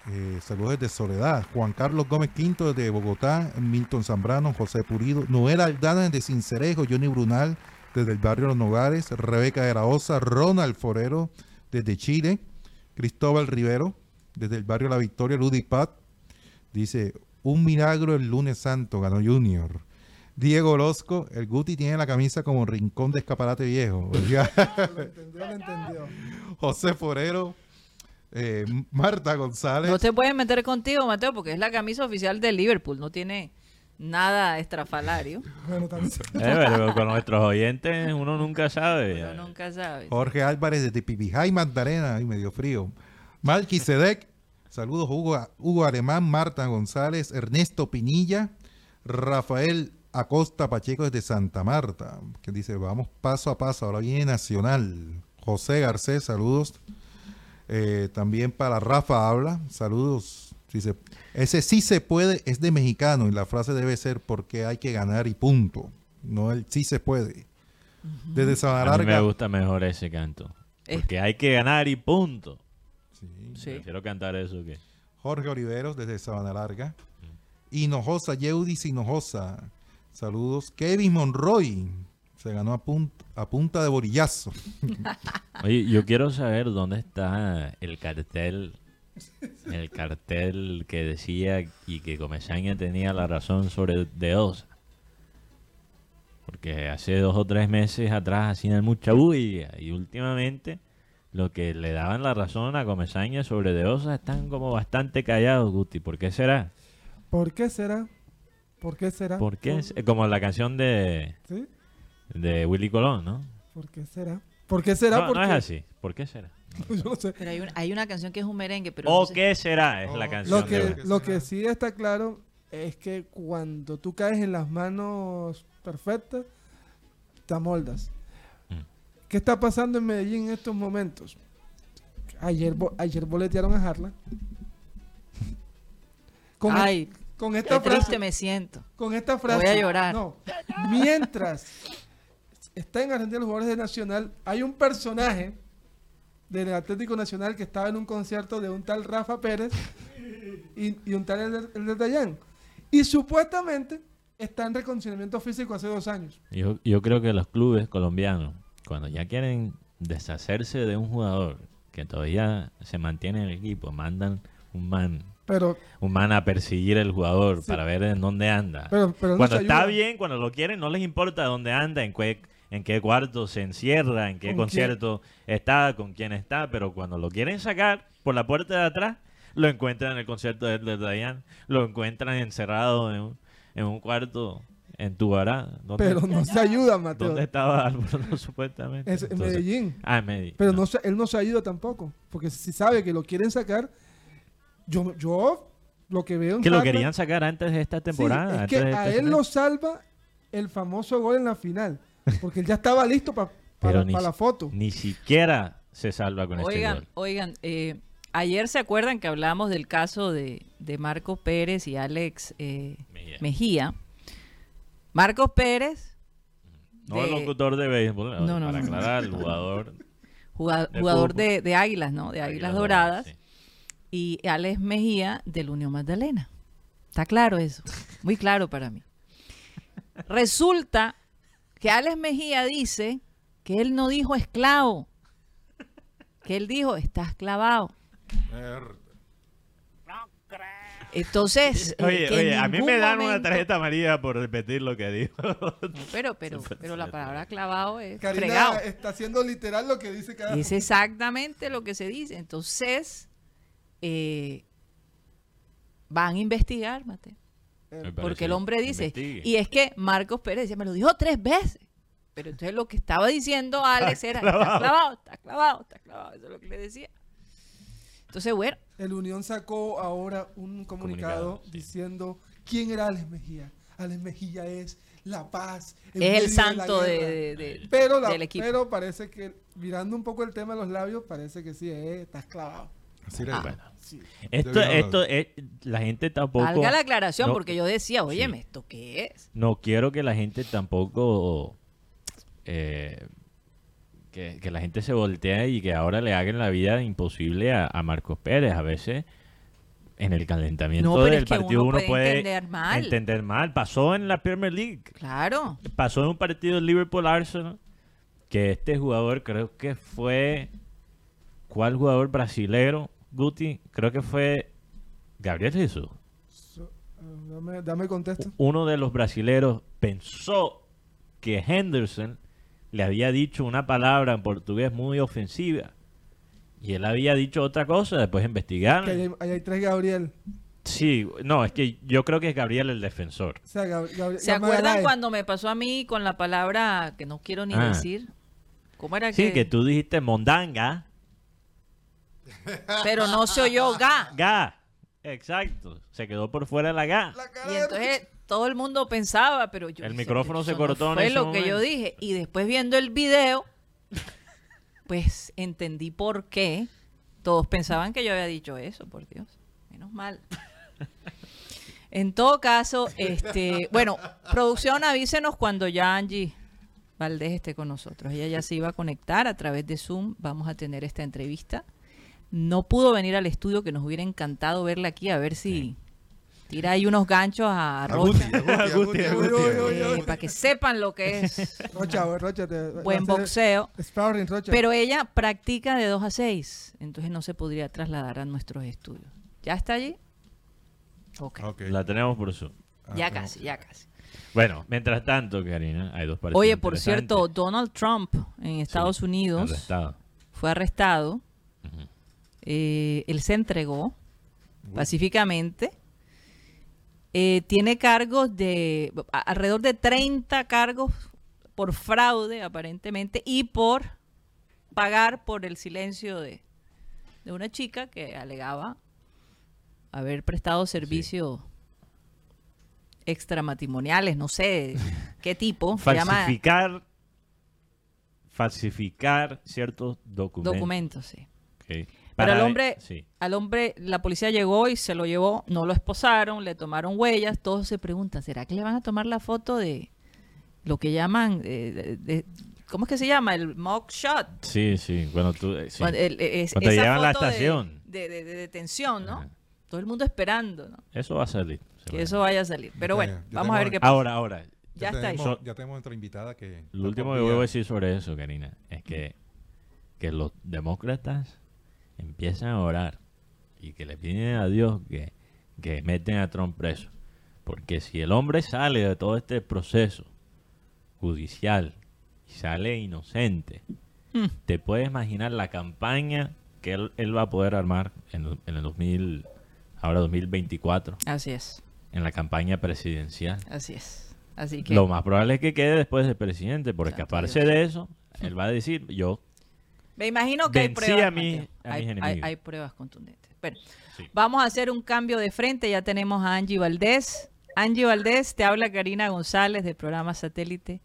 eh, saludos desde Soledad, Juan Carlos Gómez Quinto desde Bogotá, Milton Zambrano, José Purido, Noel Aldana desde Cincerejo, Johnny Brunal desde el barrio Los Nogares, Rebeca de la Osa, Ronald Forero desde Chile, Cristóbal Rivero desde el barrio La Victoria, Ludic Pat, dice, un milagro el lunes santo, ganó Junior. Diego Orozco, el Guti tiene la camisa como rincón de escaparate viejo. Lo entendió, lo entendió. José Forero, eh, Marta González. No te puedes meter contigo, Mateo, porque es la camisa oficial de Liverpool. No tiene nada estrafalario. Bueno, también. Eh, pero con nuestros oyentes uno nunca sabe. Pero nunca sabes. Jorge Álvarez desde Pipijay, Magdalena, y medio frío. Malky Sedek, saludos Hugo, Hugo Alemán, Marta González, Ernesto Pinilla, Rafael Acosta Pacheco desde Santa Marta, que dice, vamos paso a paso, ahora viene Nacional. José Garcés, saludos. Eh, también para Rafa Habla, saludos. Ese sí se puede es de mexicano y la frase debe ser porque hay que ganar y punto. No el sí se puede. Desde Sabana A mí me Larga. gusta mejor ese canto. Porque hay que ganar y punto. Sí. Sí. Prefiero cantar eso que... Jorge Oliveros desde Sabana Larga. Hinojosa, Yeudis Hinojosa. Saludos. Kevin Monroy. Se ganó a, punt- a punta de borillazo. Oye, yo quiero saber dónde está el cartel, el cartel que decía y que Comesaña tenía la razón sobre De Osa. Porque hace dos o tres meses atrás hacían mucha bulla y últimamente lo que le daban la razón a Comesaña sobre De Osa están como bastante callados, Guti. ¿Por qué será? ¿Por qué será? ¿Por qué será? ¿Por qué? es- Como la canción de, ¿Sí? De Willy Colón, ¿no? ¿Por qué será? ¿Por qué será? No, Porque no es así. ¿Por qué será? yo no sé. Pero hay, un- hay una canción que es un merengue, pero ¿O no sé- qué será? Es la canción Lo que, de... lo que sí está claro es que cuando tú caes en las manos perfectas, te amoldas. Mm. ¿Qué está pasando en Medellín en estos momentos? Ayer, bo- ayer boletearon a Harlan. Con, Ay, con qué esta triste frase. me siento. Con esta frase. Voy a llorar. No. Mientras está en Argentina los jugadores de Nacional, hay un personaje del Atlético Nacional que estaba en un concierto de un tal Rafa Pérez y, y un tal Elder, Elder Dayan. Y supuestamente está en reconocimiento físico hace dos años. Yo, yo creo que los clubes colombianos, cuando ya quieren deshacerse de un jugador que todavía se mantiene en el equipo, mandan un man, Pero, un man a perseguir el jugador Sí. para ver en dónde anda. pero, pero no cuando está ayuda. bien, cuando lo quieren, no les importa dónde anda, en qué, en qué cuarto se encierra, en qué ¿Con concierto está, con quién está, pero cuando lo quieren sacar por la puerta de atrás, lo encuentran en el concierto de de Dayan, lo encuentran encerrado en un, en un cuarto en Tubará. ¿Dónde- Pero no se ayuda, Mateo. ¿Dónde estaba Álvaro supuestamente? Es en Entonces- Medellín. Ah, en Medellín. Pero no, se- él no se ayuda tampoco. Porque si sabe que lo quieren sacar, yo, yo lo que veo en Que lo querían sacar antes de esta Sí, temporada. es que de a este él lo salva el famoso gol en la final. Porque él ya estaba listo pa- para, para la foto. Ni siquiera se salva con este Oigan, gol. oigan, eh, ayer se acuerdan que hablamos del caso de, de Marcos Pérez y Alex eh, Mejía. Mejía. Marcos Pérez, No de- el locutor de béisbol, No, no, para no. aclarar, el jugador De jugador de, de Águilas, ¿no? De Águilas, Águilas Doradas. sí. Y Alex Mejía del Unión Magdalena. Está claro eso. Muy claro para mí. Resulta que Alex Mejía dice que él no dijo esclavo. que él dijo, estás clavado. Entonces, eh, Oye, que en oye, a mí me dan una tarjeta amarilla por repetir lo que dijo. Pero, pero, pero la palabra clavado es Karina fregado. está haciendo literal lo que dice cada Es exactamente lo que se dice. Entonces, eh, van a investigar, Mateo. Porque el hombre dice, Investigue. y es que Marcos Pérez decía, me lo dijo tres veces. Pero entonces lo que estaba diciendo Alex era, clavado. está clavado, está clavado, está clavado. Eso es lo que le decía. Entonces, bueno, El Unión sacó ahora un comunicado, Comunicado, sí. diciendo quién era Alex Mejía. Alex Mejía es la paz. es el medio de la santo de, de- de- pero, la- del equipo. pero parece que, mirando un poco el tema de los labios, parece que sí, eh, estás clavado. Así era. Bueno. Sí. Esto, esto es, la gente tampoco... Valga la aclaración, no- porque yo decía, Sí. óyeme, ¿esto qué es? No quiero que la gente tampoco... eh, que, que la gente se voltee y que ahora le hagan la vida imposible a, a Marcos Pérez. A veces en el calentamiento No, del partido uno uno puede puede entender mal. entender mal. Pasó en la Premier League. Claro. Pasó en un partido Liverpool-Arsenal que este jugador creo que fue... ¿Cuál jugador brasilero? Guti, creo que fue Gabriel Jesús. So- ah, dame, dame contexto. uno de los brasileros pensó que Henderson le había dicho una palabra en portugués muy ofensiva y él había dicho otra cosa, después Que investigaron. hay- ahí hay tres Gabriel. Sí, no, es que yo creo que es Gabriel el defensor. O sea, Gab- Gabri- ¿Se acuerdan cuando me pasó a mí con la palabra que no quiero ni Ah. decir? ¿Cómo era Sí, que? que tú dijiste mondanga, Pero no se oyó ga. ga, exacto, se quedó por fuera la ga. La Y entonces todo el mundo pensaba, pero yo El micrófono "Eso se no cortó en Fue ese lo que yo momento". dije. Y después viendo el video, pues entendí por qué todos pensaban que yo había dicho eso, por Dios. Menos mal. En todo caso, este, bueno, producción, avísenos cuando ya Angie Valdés esté con nosotros. Ella ya se iba a conectar a través de Zoom. Vamos a tener esta entrevista. No pudo venir al estudio, que nos hubiera encantado verla aquí, a ver si tira ahí unos ganchos a, Rocha. Para que sepan lo que es Rocha, Rocha. Te, buen boxeo. Rocha. Pero ella practica de 2 a 6, entonces no se podría trasladar a nuestros estudios. ¿Ya está allí? Ok. Ok. La tenemos por Zoom. Ah, Ya tenemos- casi, ya casi. Bueno, mientras tanto, Karina, hay dos partidos Oye, por cierto, Donald Trump en Estados Sí, Unidos arrestado. fue arrestado. Ujú. Eh, él se entregó pacíficamente. Eh, tiene cargos de a- alrededor de 30 cargos por fraude, aparentemente, y por pagar por el silencio de, de una chica que alegaba haber prestado servicios extramatrimoniales, no sé qué tipo. llama falsificar falsificar ciertos documentos. documentos, sí. Ok. Pero Para al hombre, sí. al hombre, la policía llegó y se lo llevó, no lo esposaron, le tomaron huellas, todos se preguntan, ¿será que le van a tomar la foto de lo que llaman, eh, de- de- ¿cómo es que se llama? El mug shot. Sí, sí. Cuando tú, eh, sí. Cuando, el- es- Cuando te esa llevan a la estación. De, de- de detención, ¿no? Ajá. Todo el mundo esperando, ¿no? Eso va a salir. Que eso vaya a salir. Pero bueno, vamos a ver qué pasa. Ahora, ahora. ya está ahí. ya tenemos nuestra invitada que... Lo último que voy a decir sobre eso, Karina, es que, que los demócratas empiezan a orar y que le piden a Dios que, que meten a Trump preso. Porque si el hombre sale de todo este proceso judicial y sale inocente, Hmm. te puedes imaginar la campaña que él, él va a poder armar en, el- en el 2000, ahora 2024, Así es, en la campaña presidencial. así es. Así que Lo más probable es que quede después de presidente. Por Santo escaparse Dios. de eso, él va a decir, yo me imagino que hay pruebas. a Mateo. a hay, mis hay- pruebas contundentes. Bueno, Sí. vamos a hacer un cambio de frente. Ya tenemos a Angie Valdés. Angie Valdés, te habla Karina González del programa Satélite.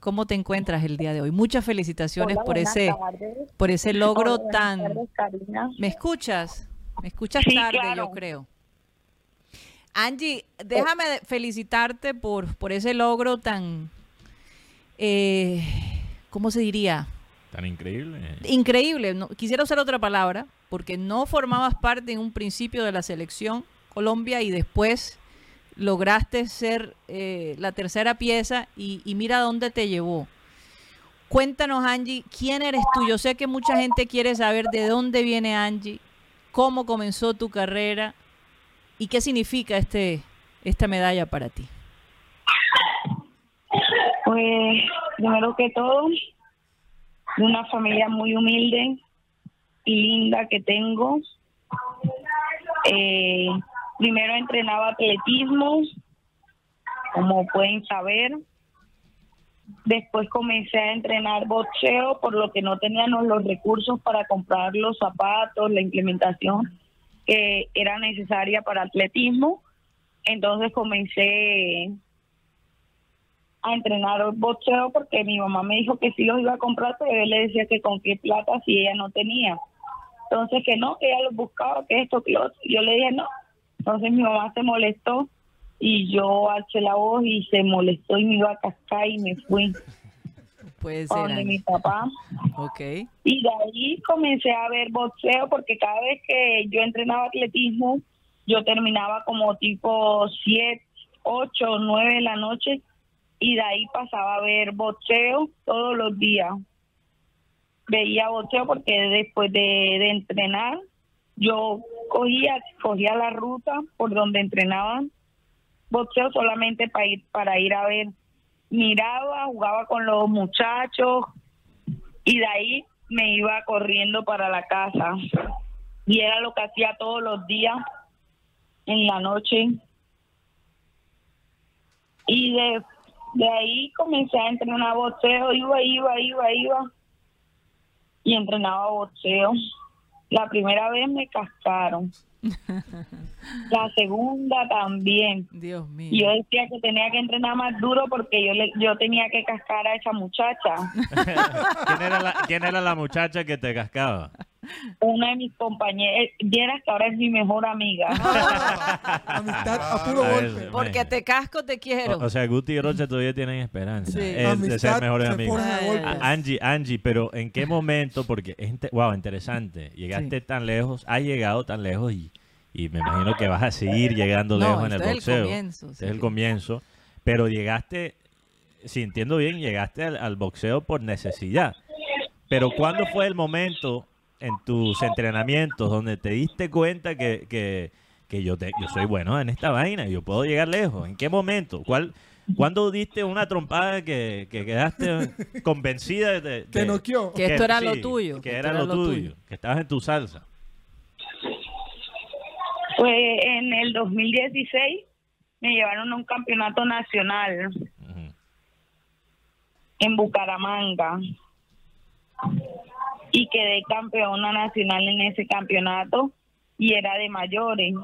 ¿Cómo te encuentras el día de hoy? Muchas felicitaciones Hola, por ese tardes. por ese logro Hola, tan. tardes. ¿Me escuchas? ¿Me escuchas Sí, tarde, claro. yo creo? Angie, déjame de- felicitarte por, por ese logro tan, eh, ¿cómo se diría? Tan increíble. Increíble. No, quisiera usar otra palabra, porque no formabas parte en un principio de la selección Colombia y después lograste ser eh, la tercera pieza y, y mira dónde te llevó. Cuéntanos, Angie, ¿quién eres tú? Yo sé que mucha gente quiere saber de dónde viene Angie, cómo comenzó tu carrera y qué significa este, esta medalla para ti. Pues, primero que todo, de una familia muy humilde y linda que tengo. Eh, primero entrenaba atletismo, como pueden saber. Después comencé a entrenar boxeo, por lo que no teníamos los recursos para comprar los zapatos, la implementación que era necesaria para atletismo. Entonces comencé a entrenar boxeo porque mi mamá me dijo que sí los iba a comprar, pero él le decía que con qué plata si ella no tenía. Entonces que no, que ella los buscaba, que esto, que lo otro. Yo le dije no. Entonces mi mamá se molestó y yo alcé la voz y se molestó y me iba a cascar y me fui ser. donde mi papá. Ok. Y de ahí comencé a ver boxeo porque cada vez que yo entrenaba atletismo, yo terminaba como tipo 7, 8, 9 de la noche y de ahí pasaba a ver boxeo todos los días. Veía boxeo porque después de, entrenar, yo cogía, cogía la ruta por donde entrenaban boxeo solamente para ir, para ir a ver. Miraba, jugaba con los muchachos, y de ahí me iba corriendo para la casa y era lo que hacía todos los días en la noche y de, de ahí comencé a entrenar boxeo iba iba iba iba y entrenaba boxeo. La primera vez me cascaron la segunda también Dios mío. y yo decía que tenía que entrenar más duro porque yo le, yo tenía que cascar a esa muchacha ¿Quién, era la, quién era la muchacha que te cascaba? una de mis compañeras, vieras que ahora es mi mejor amiga. Amistad a puro Ah, golpe. Porque te casco, te quiero. O, o sea, Guti y Rocha todavía tienen esperanza Sí. eh, de ser mejores se amigos. Angie, Angie, pero ¿en qué momento? Porque wow, interesante. Llegaste tan lejos, has llegado tan lejos y, y me imagino que vas a seguir llegando No, lejos en el este es el boxeo. comienzo, Este sí. es el comienzo. Pero llegaste, si entiendo bien, llegaste al, al boxeo por necesidad. Pero ¿cuándo fue el momento en tus entrenamientos donde te diste cuenta que, que, que yo, te, yo soy bueno en esta vaina, yo puedo llegar lejos? ¿En qué momento? ¿Cuál, ¿Cuándo diste una trompada que, que quedaste convencida de, de- Que noqueó. Que esto era lo tuyo, Que, que era lo tuyo, que estabas en tu salsa. Fue en el 2016, me llevaron a un campeonato nacional en Bucaramanga y quedé campeona nacional en ese campeonato y era de mayores.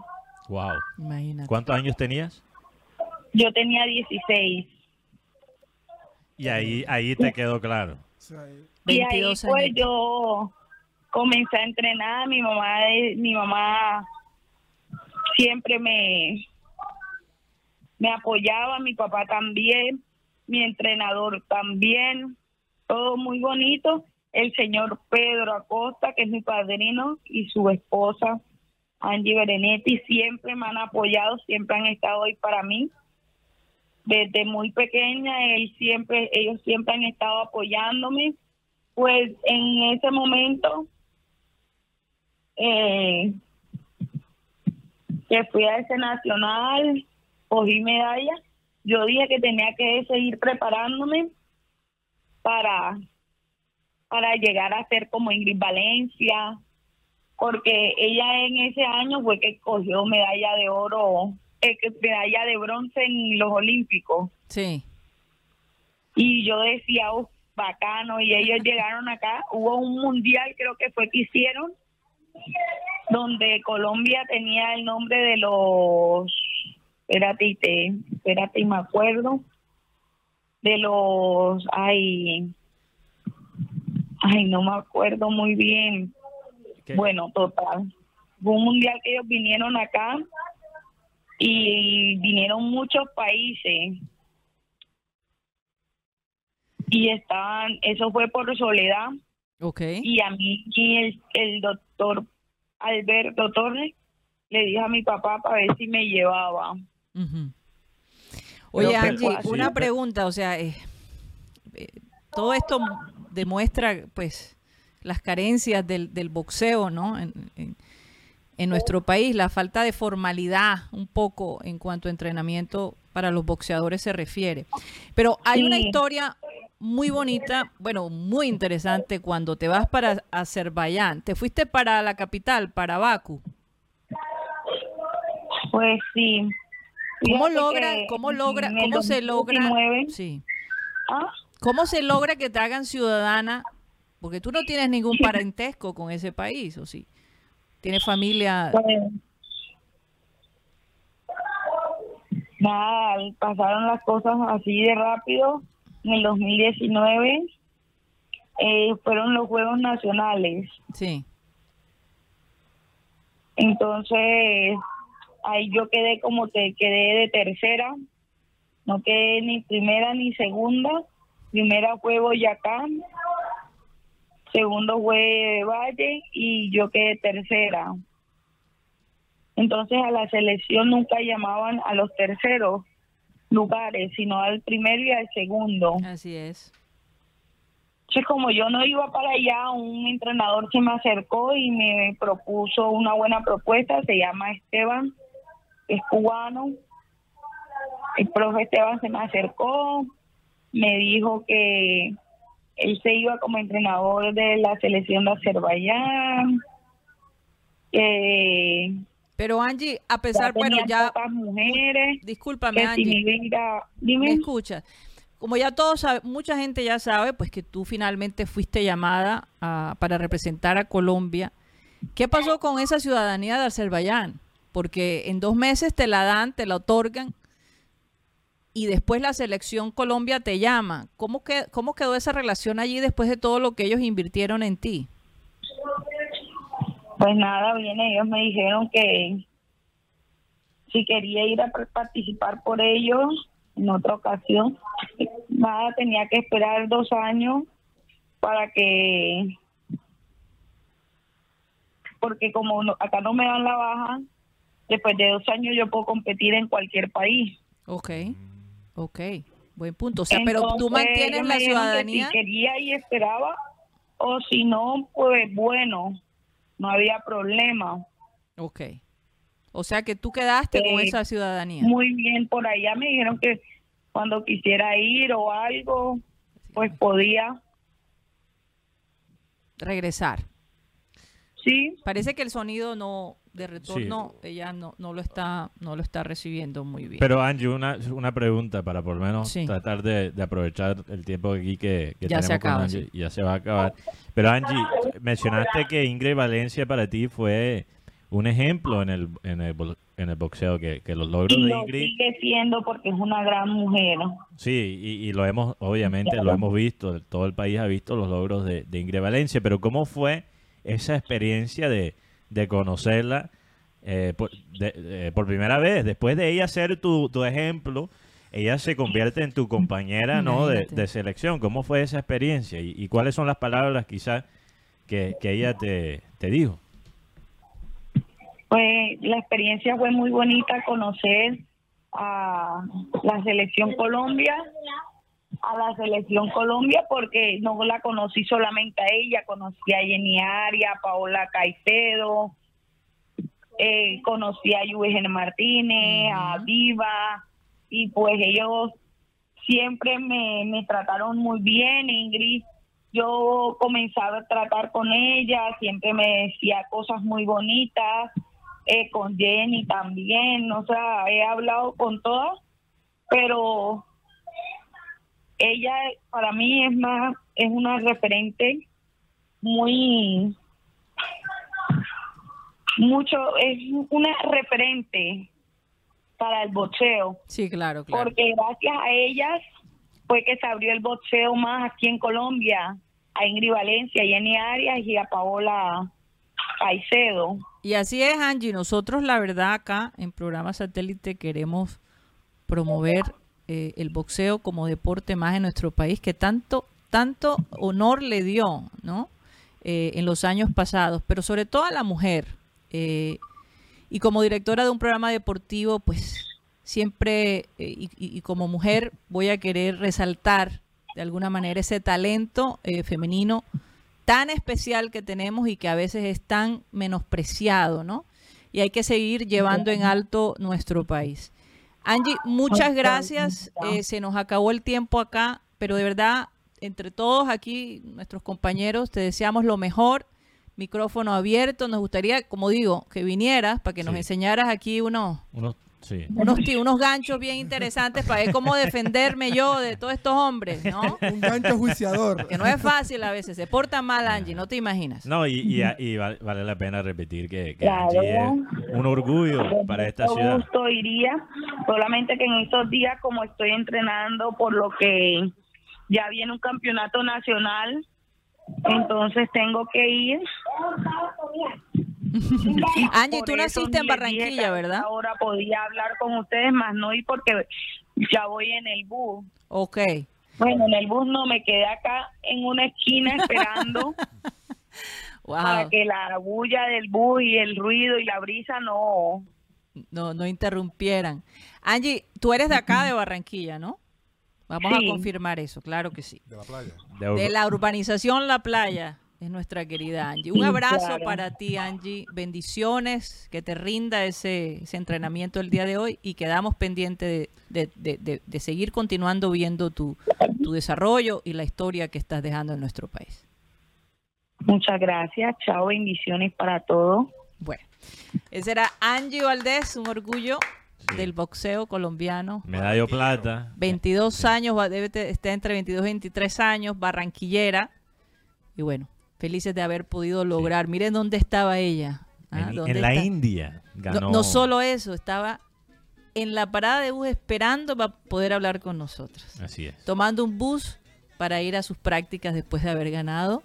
Wow. Imagínate. ¿Cuántos años tenías? Yo tenía 16 Y ahí, ahí te quedó claro. Eh, y ahí 22 pues años. yo comencé a entrenar, mi mamá mi mamá siempre me me apoyaba, mi papá también, mi entrenador también, todo muy bonito. El señor Pedro Acosta, que es mi padrino, y su esposa Angie Berenetti, siempre me han apoyado, siempre han estado ahí para mí. Desde muy pequeña, él siempre, ellos siempre han estado apoyándome. Pues en ese momento, eh, que fui a ese nacional, cogí medalla. Yo dije que tenía que seguir preparándome para, para llegar a ser como Ingrid Valencia, porque ella en ese año fue que cogió medalla de oro, eh, medalla de bronce en los Olímpicos. Sí. Y yo decía, "Uf, bacano, y ellos llegaron acá, hubo un mundial creo que fue que hicieron, donde Colombia tenía el nombre de los, espérate, y te, espérate, y me acuerdo, de los, ay, ay, no me acuerdo muy bien. ¿Qué? Bueno, total. Fue un mundial que ellos vinieron acá y vinieron muchos países. Y estaban, eso fue por Soledad Ok. y a mí y el, el doctor Alberto Torres le dije a mi papá para ver si me llevaba. Oye, Pero, Angie, pero- una sí, pregunta, o sea, eh, eh, todo esto demuestra pues las carencias del, del boxeo, ¿no? En, en- en nuestro país, la falta de formalidad un poco en cuanto a entrenamiento para los boxeadores se refiere. Pero hay una historia muy bonita, bueno, muy interesante cuando te vas para Azerbaiyán. Te fuiste para la capital, para Bakú. Pues sí. ¿Cómo logra, cómo logra, cómo se logra, 2019, sí, ¿ah? cómo se logra que te hagan ciudadana? Porque tú no tienes ningún parentesco con ese país, ¿o sí? Tienes familia, Pues, nada, pasaron las cosas así de rápido. En el 2019 eh, fueron los Juegos Nacionales. sí, Entonces, ahí yo quedé como que quedé de tercera. No quedé ni primera ni segunda. Primera fue Boyacá. Segundo fue Valle y yo quedé tercera. Entonces a la selección nunca llamaban a los terceros lugares, sino al primero y al segundo. así es. Entonces, como yo no iba para allá, un entrenador se me acercó y me propuso una buena propuesta, se llama Esteban, es cubano. El profe Esteban se me acercó, me dijo que él se iba como entrenador de la selección de Azerbaiyán, que Pero Angie, a ya pesar, bueno, tenían ya, mujeres, discúlpame si Angie, me iba, me dime. escuchas. Como ya todos saben, mucha gente ya sabe, pues que tú finalmente fuiste llamada a- para representar a Colombia. ¿Qué pasó con esa ciudadanía de Azerbaiyán? Porque en dos meses te la dan, te la otorgan y después la selección Colombia te llama. ¿Cómo, que, ¿Cómo quedó esa relación allí después de todo lo que ellos invirtieron en ti? Pues nada, bien, ellos me dijeron que si quería ir a par- participar por ellos en otra ocasión, nada, tenía que esperar dos años para que, porque como no- acá no me dan la baja, después de dos años yo puedo competir en cualquier país. Ok, ok, buen punto. O sea, pero tú mantienes la dijeron que ciudadanía. Si quería y esperaba, o si no, pues bueno, no había problema. Ok. O sea que tú quedaste con Eh, esa ciudadanía. Muy bien, por allá me dijeron que cuando quisiera ir o algo, pues podía. Regresar. Sí, Parece que el sonido no de retorno ella no, no lo está no lo está recibiendo muy bien. Pero Angie, una, una pregunta para por lo menos Sí. tratar de, de aprovechar el tiempo aquí que, que Ya se tenemos con acaba, Angie. sí. Ya se va a acabar. Pero Angie, mencionaste que Ingrid Valencia para ti fue un ejemplo en el, en el, en el boxeo, que, que los logros y de lo Ingrid, sigue siendo porque es una gran mujer. sí, y, y lo hemos, obviamente, lo hemos visto, todo el país ha visto los logros de, de Ingrid Valencia, pero ¿cómo fue esa experiencia de, de conocerla eh, por, de- eh, por primera vez? Después de ella ser tu, tu ejemplo, ella se convierte en tu compañera ¿no? de, de selección. ¿Cómo fue esa experiencia? ¿Y, y cuáles son las palabras quizás que, que ella te, te dijo? Pues la experiencia fue muy bonita conocer a la selección Colombia, a la selección Colombia porque no la conocí solamente a ella, conocí a Jenny Aria, a Paola Caicedo, eh, conocí a Eugenio Martínez, a Viva y pues ellos siempre me, me trataron muy bien, Ingrid. Yo comenzaba a tratar con ella, siempre me decía cosas muy bonitas, eh, con Jenny también, o sea, he hablado con todas, pero ella para mí es más, es una referente muy, mucho, es una referente para el boxeo Sí, claro, claro. porque gracias a ellas fue que se abrió el boxeo más aquí en Colombia, a Ingrid Valencia, a Jenny Arias y a Paola Caicedo. Y así es, Angie. Nosotros, la verdad, acá en programa satélite queremos promover eh, el boxeo como deporte más en nuestro país que tanto, tanto honor le dio, ¿no? Eh, en los años pasados, pero sobre todo a la mujer. Eh, y como directora de un programa deportivo, pues siempre, y, y- como mujer, voy a querer resaltar de alguna manera ese talento femenino tan especial que tenemos y que a veces es tan menospreciado, ¿no? Y hay que seguir llevando en alto nuestro país. Angie, muchas gracias. Eh, se nos acabó el tiempo acá, pero de verdad, entre todos aquí, nuestros compañeros, te deseamos lo mejor. Micrófono abierto. Nos gustaría, como digo, que vinieras para que nos enseñaras aquí unos Unos, sí. unos, unos ganchos bien interesantes para ver cómo defenderme yo de todos estos hombres, ¿no? Un gancho juiciador. Que no es fácil a veces, se porta mal Angie, no te imaginas. No, y, y, y val- vale la pena repetir que, que Claro. Angie es un orgullo para esta Con ciudad. gusto iría, solamente que en estos días como estoy entrenando por lo que ya viene un campeonato nacional, entonces tengo que ir. Angie, tú naciste en Barranquilla, ¿verdad? Ahora podía hablar con ustedes, más no ir porque ya voy en el bus. Ok. Bueno, en el bus no, me quedé acá en una esquina esperando para que la bulla del bus y el ruido y la brisa no... No, no interrumpieran. Angie, tú eres de acá, de Barranquilla, ¿no? Vamos Sí. a confirmar eso, claro que sí. De la playa. De la urbanización La Playa es nuestra querida Angie. Un abrazo claro. para ti, Angie. Bendiciones, que te rinda ese, ese entrenamiento el día de hoy y quedamos pendientes de, de- de- de- de seguir continuando viendo tu, tu desarrollo y la historia que estás dejando en nuestro país. Muchas gracias, chao, bendiciones para todos. Bueno, ese era Angie Valdés, un orgullo Sí. del boxeo colombiano. Medallo plata. 22 años, debe está entre 22 y 23 años, barranquillera. Y bueno, felices de haber podido lograr. Miren dónde estaba ella. Ah, En, ¿dónde en la? India No, ganó. no solo eso, estaba en la parada de bus esperando para poder hablar con nosotros. Así es. Tomando un bus para ir a sus prácticas después de haber ganado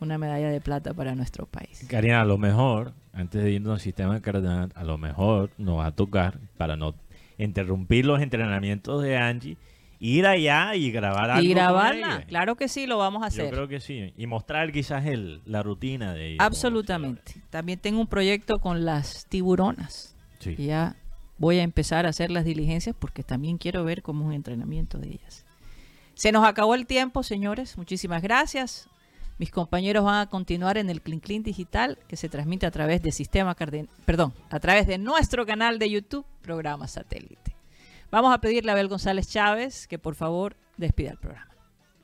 una medalla de plata para nuestro país. Karina, a lo mejor, antes de irnos al sistema cardenal, a lo mejor nos va a tocar, para no interrumpir los entrenamientos de Angie, ir allá y grabar algo. Y grabarla, claro que sí, lo vamos a Yo hacer. creo que sí. Y mostrar quizás el, la rutina de ella. Absolutamente. También tengo un proyecto con las tiburonas. Sí. Y ya voy a empezar a hacer las diligencias porque también quiero ver cómo es un entrenamiento de ellas. Se nos acabó el tiempo, señores. Muchísimas gracias. Mis compañeros van a continuar en el Clean Clean Digital que se transmite a través de Sistema Carden perdón, a través de nuestro canal de YouTube, Programa Satélite. Vamos a pedirle a Abel González Chávez que por favor despida el programa.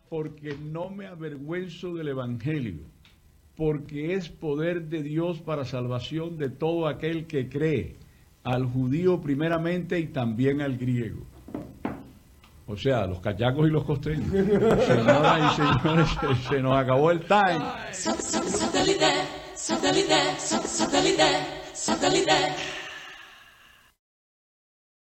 porque no me avergüenzo del Evangelio, porque es poder de Dios para salvación de todo aquel que cree, al judío primeramente y también al griego. O sea, los cachacos y los costeños. Señoras y señores, se, se nos acabó el time. Satellite, satellite, satellite, satellite.